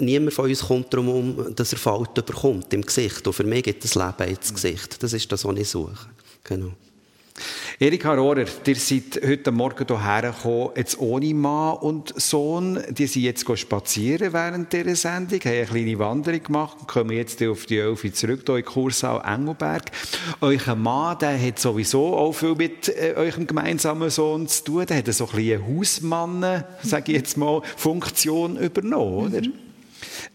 niemand von uns kommt darum dass er Falten bekommt im Gesicht. Und für mich gibt das Leben ins Gesicht. Das ist das, was ich suche. Genau. Erika Rohrer, ihr seid heute Morgen hierher gekommen, jetzt ohne Mann und Sohn. Die sind jetzt spazieren während dieser Sendung, haben eine kleine Wanderung gemacht und kommen jetzt auf die Elfi zurück, hier in Kursau Engelberg. Euer Mann, der hat sowieso auch viel mit äh, eurem gemeinsamen Sohn zu tun. Der hat so ein bisschen eine Hausmann, sage ich jetzt mal, Funktion übernommen, oder? Mhm.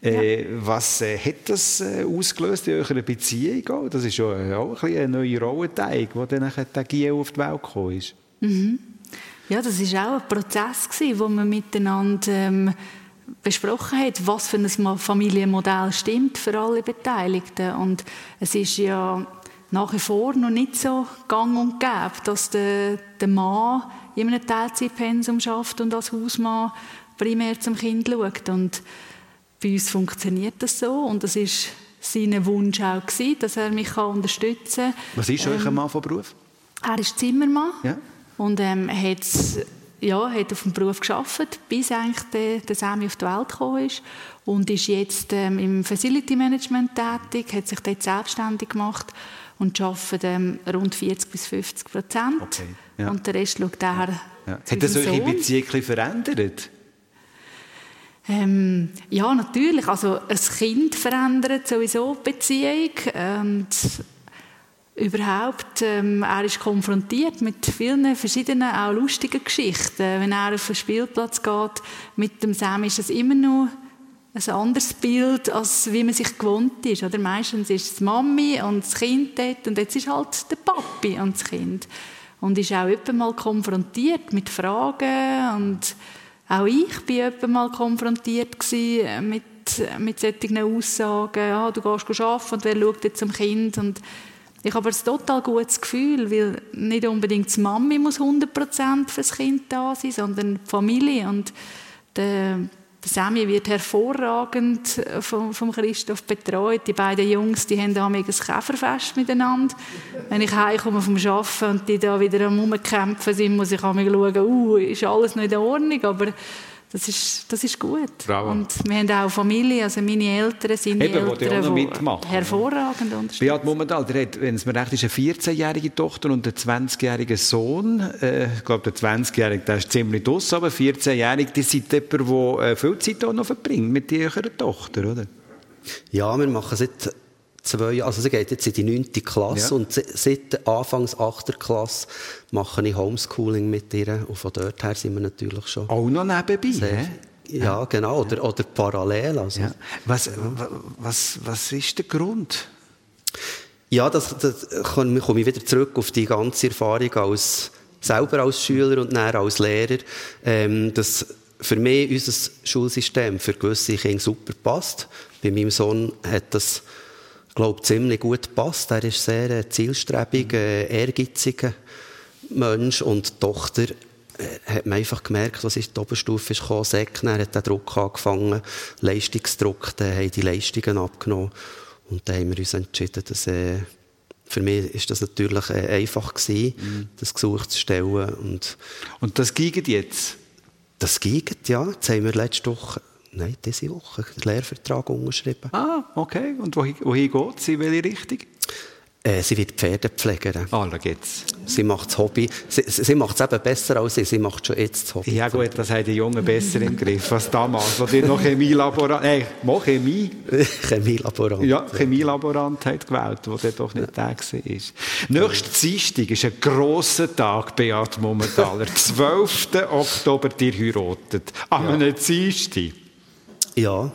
Äh, was äh, hat das äh, ausgelöst in eurer Beziehung? Das ist ja auch ein, ein neuer Rollenteig, wo dann der Giel auf die Welt gekommen ist. Mhm. Ja, das war auch ein Prozess, gewesen, wo man miteinander ähm, besprochen hat, was für ein Familienmodell stimmt für alle Beteiligten. Und es ist ja nach wie vor noch nicht so gang und gäbe, dass der, der Mann in einem Teilzeitpensum schafft und als Hausmann primär zum Kind schaut. Und bei uns funktioniert das so und das ist sein Wunsch auch gewesen, dass er mich unterstützen kann. Was ist ähm, euer Mann von Beruf? Er ist Zimmermann ja. und ähm, hat, ja, hat auf dem Beruf geschafft, bis eigentlich der, der Sammy auf die Welt gekommen ist und ist jetzt ähm, im Facility Management tätig, hat sich dort selbstständig gemacht und arbeitet ähm, rund 40 bis 50 Prozent okay. ja. und der Rest schaut daher. Ja. Hat das eure Beziehung verändert? Ähm, ja, natürlich. Also ein Kind verändert sowieso die Beziehung. Und überhaupt, ähm, er ist konfrontiert mit vielen verschiedenen, auch lustigen Geschichten. Wenn er auf den Spielplatz geht mit dem Sam, ist es immer noch ein anderes Bild, als wie man sich gewohnt ist. Oder meistens ist es die Mami und das Kind dort und jetzt ist halt der Papi und das Kind. Und ist auch immer mal konfrontiert mit Fragen und auch ich war mal konfrontiert mit, mit solchen Aussagen. Ah, du gehst arbeiten und wer schaut jetzt zum Kind? Und ich habe ein total gutes Gefühl, weil nicht unbedingt die Mami muss 100% für das Kind da sein, sondern die Familie. Und der, der Sammy wird hervorragend vom, vom Christoph betreut. Die beiden Jungs, die haben ein Käferfest miteinander. Wenn ich heimkomme vom Arbeiten und die da wieder am Umkämpfen sind, muss ich schauen, uh, ist alles noch in Ordnung, aber das ist, das ist gut. Bravo. Und wir haben auch Familie, also meine Eltern sind Eben, Eltern, die mitmachen. hervorragend unterstützen. Beat Momental, der hat, wenn es mir recht ist, eine 14-jährige Tochter und einen 20-jährigen Sohn. Äh, ich glaube, der 20-jährige, der ist ziemlich draus, aber 14-jährige, die sind jemand, der äh, viel Zeit auch noch verbringt mit ihrer Tochter, oder? Ja, wir machen seit zwei, also sie geht jetzt in die neunte Klasse ja. und seit Anfangs achter Klasse mache ich Homeschooling mit ihr und von dort her sind wir natürlich schon... Auch noch nebenbei, sehr, ja, genau, oder, oder parallel. Also. Ja. Was, was, was ist der Grund? Ja, das, das komme ich wieder zurück auf die ganze Erfahrung als selber als Schüler und dann als Lehrer, ähm, dass für mich unser Schulsystem für gewisse Kinder super passt. Bei meinem Sohn hat das glaube ziemlich gut passt. Er ist sehr äh, zielstrebig, äh, ehrgeiziger Mensch und die Tochter äh, hat man einfach gemerkt, was ist die Oberstufe ist gekommen, Säckner hat den Druck angefangen, Leistungsdruck, dann haben die Leistungen abgenommen und dann haben wir uns entschieden, dass äh, für mich ist das natürlich äh, einfach gewesen, mhm. das Gesuch zu stellen und und das geht jetzt? Das geht ja. Jetzt haben wir letzte Woche Nein, diese Woche den Lehrvertrag unterschrieben. Ah, okay. Und wohin, wohin geht sie? In welche Richtung? Äh, sie wird Pferdepflegerin. Ah, da geht's. Sie macht das Hobby. Sie, sie macht es eben besser als ich. Sie macht schon jetzt das Hobby. Ja gut, das haben die Jungen besser im Griff als damals, wo die noch Chemielaborant... Nein, mal Chemie. Chemielaborant. Ja, Chemielaborant hat gewählt, wo der doch nicht ja. da war. Nächste Dienstag ist ein grosser Tag, Beat Momentaler. 12. Oktober, die heiratet. An ja. einem Dienstag. Ja.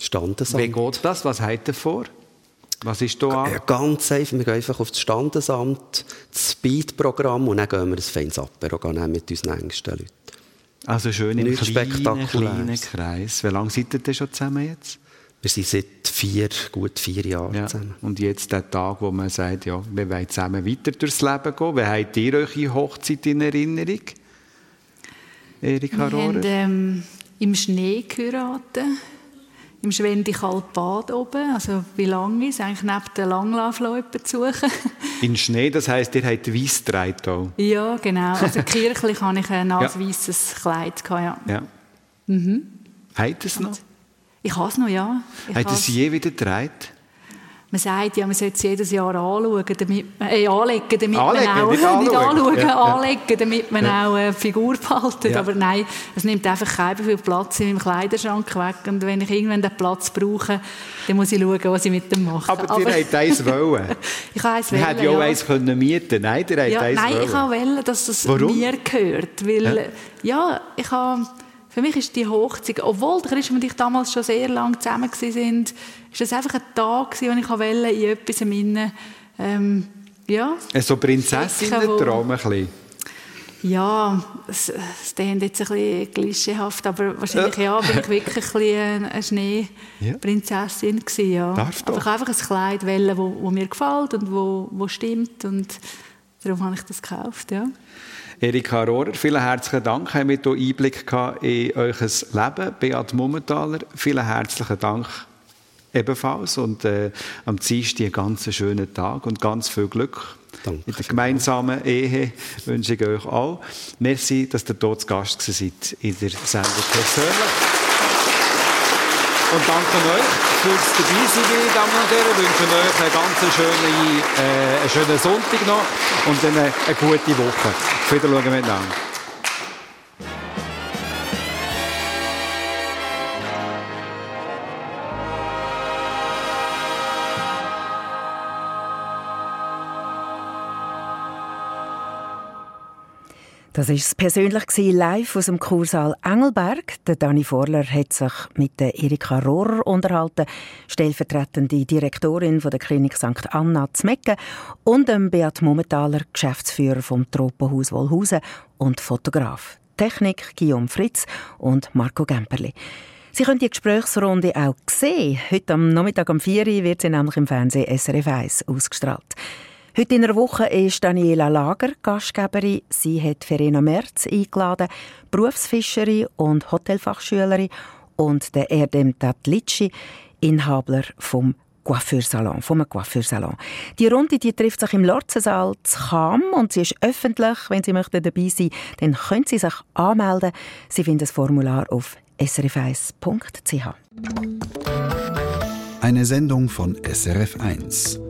Standesamt. Wie geht das? Was habt ihr vor? Was ist da an? Ganz einfach. Wir gehen einfach auf das Standesamt, das Speed-Programm und dann gehen wir ein feines Apero mit unseren engsten Leuten. Also schön im kleinen, kleinen Kreis. Wie lange seid ihr denn schon zusammen jetzt? Wir sind seit vier, gut vier Jahren ja. zusammen. Und jetzt der Tag, wo man sagt, ja, wir wollen zusammen weiter durchs Leben gehen. Wie habt ihr eure Hochzeit in Erinnerung? Erika Rohrer? Im Schnee geheiratet. Im Schwendikalbad oben. Also wie lange ist eigentlich neben der Langlaufloipe zu suchen. In Schnee, das heisst, ihr habt weiss getragen Ja, genau. Also kirchlich hatte ich ein weißes ja. Kleid. Ja. ja. Mhm. Ihr es noch? Ich habe es noch, ja. Habt ihr es je wieder getragen? Man sagt ja, man sollte es jedes Jahr anschauen, damit, äh, anlegen, damit anlegen, man auch, nicht anschauen, nicht anschauen ja, anlegen, damit man ja. auch eine Figur behaltet. Ja. Aber nein, es nimmt einfach keinen viel Platz in meinem Kleiderschrank weg. Und wenn ich irgendwann den Platz brauche, dann muss ich schauen, was ich mit dem mache. Aber, Aber ihr habt eins wollen. ich habe eins wollen, hätte ja auch eins können mieten Nein, ihr habt ja, eins Nein, wollen. ich wollte, dass es Warum? mir gehört. Weil, ja, ja ich habe für mich ist die Hochzeit, obwohl Christian und ich damals schon sehr lange zusammen waren, ist das einfach ein Tag, wo ich wollte, in etwas inne, ähm, ja. So Prinzessinnen-Traum ein bisschen. Ja, es, es klingt jetzt ein bisschen klischeehaft, aber wahrscheinlich ja, bin ich wirklich ein eine Schneeprinzessin ja. gewesen, ja. Darf doch. Einfach, einfach ein Kleid wählen, wo, wo mir gefällt und wo, wo stimmt und darum habe ich das gekauft, ja. Erika Rohrer, vielen herzlichen Dank, haben wir hier Einblick in euer Leben. Beat Mummentaler, vielen herzlichen Dank ebenfalls und äh, am Dienstag einen ganz schönen Tag und ganz viel Glück. Danke. In der gemeinsamen Ehe wünsche ich euch auch. Merci, dass ihr dort zu Gast seid in der Sendung persönlich. Und danke euch fürs Dabeisein, meine Damen und Herren. Ich wünsche euch einen ganz schönen, äh, schönen Sonntag noch und eine, eine gute Woche. Auf Wiedersehen miteinander. Das war es persönlich live aus dem Kursaal Engelberg. Der Dani Vorler hat sich mit der Erika Rohrer unterhalten, stellvertretende Direktorin der Klinik St. Anna Zmecken und dem Beat Mummentaler, Geschäftsführer vom Tropenhaus Wollhausen und Fotograf. Technik Guillaume Fritz und Marco Gemperli. Sie können die Gesprächsrunde auch sehen. Heute am Nachmittag um 4 Uhr wird sie nämlich im Fernsehen SRF 1 ausgestrahlt. Heute in der Woche ist Daniela Lager Gastgeberin. Sie hat Verena Merz eingeladen, Berufsfischerin und Hotelfachschülerin und der Erdem Tatlitschi, Inhaber vom Coiffeursalon, vom Coiffeursalon. Die Runde die trifft sich im Lorzensaal zu Cham und sie ist öffentlich. Wenn Sie möchten dabei sein dann können Sie sich anmelden. Sie finden das Formular auf srf1.ch. Eine Sendung von SRF1.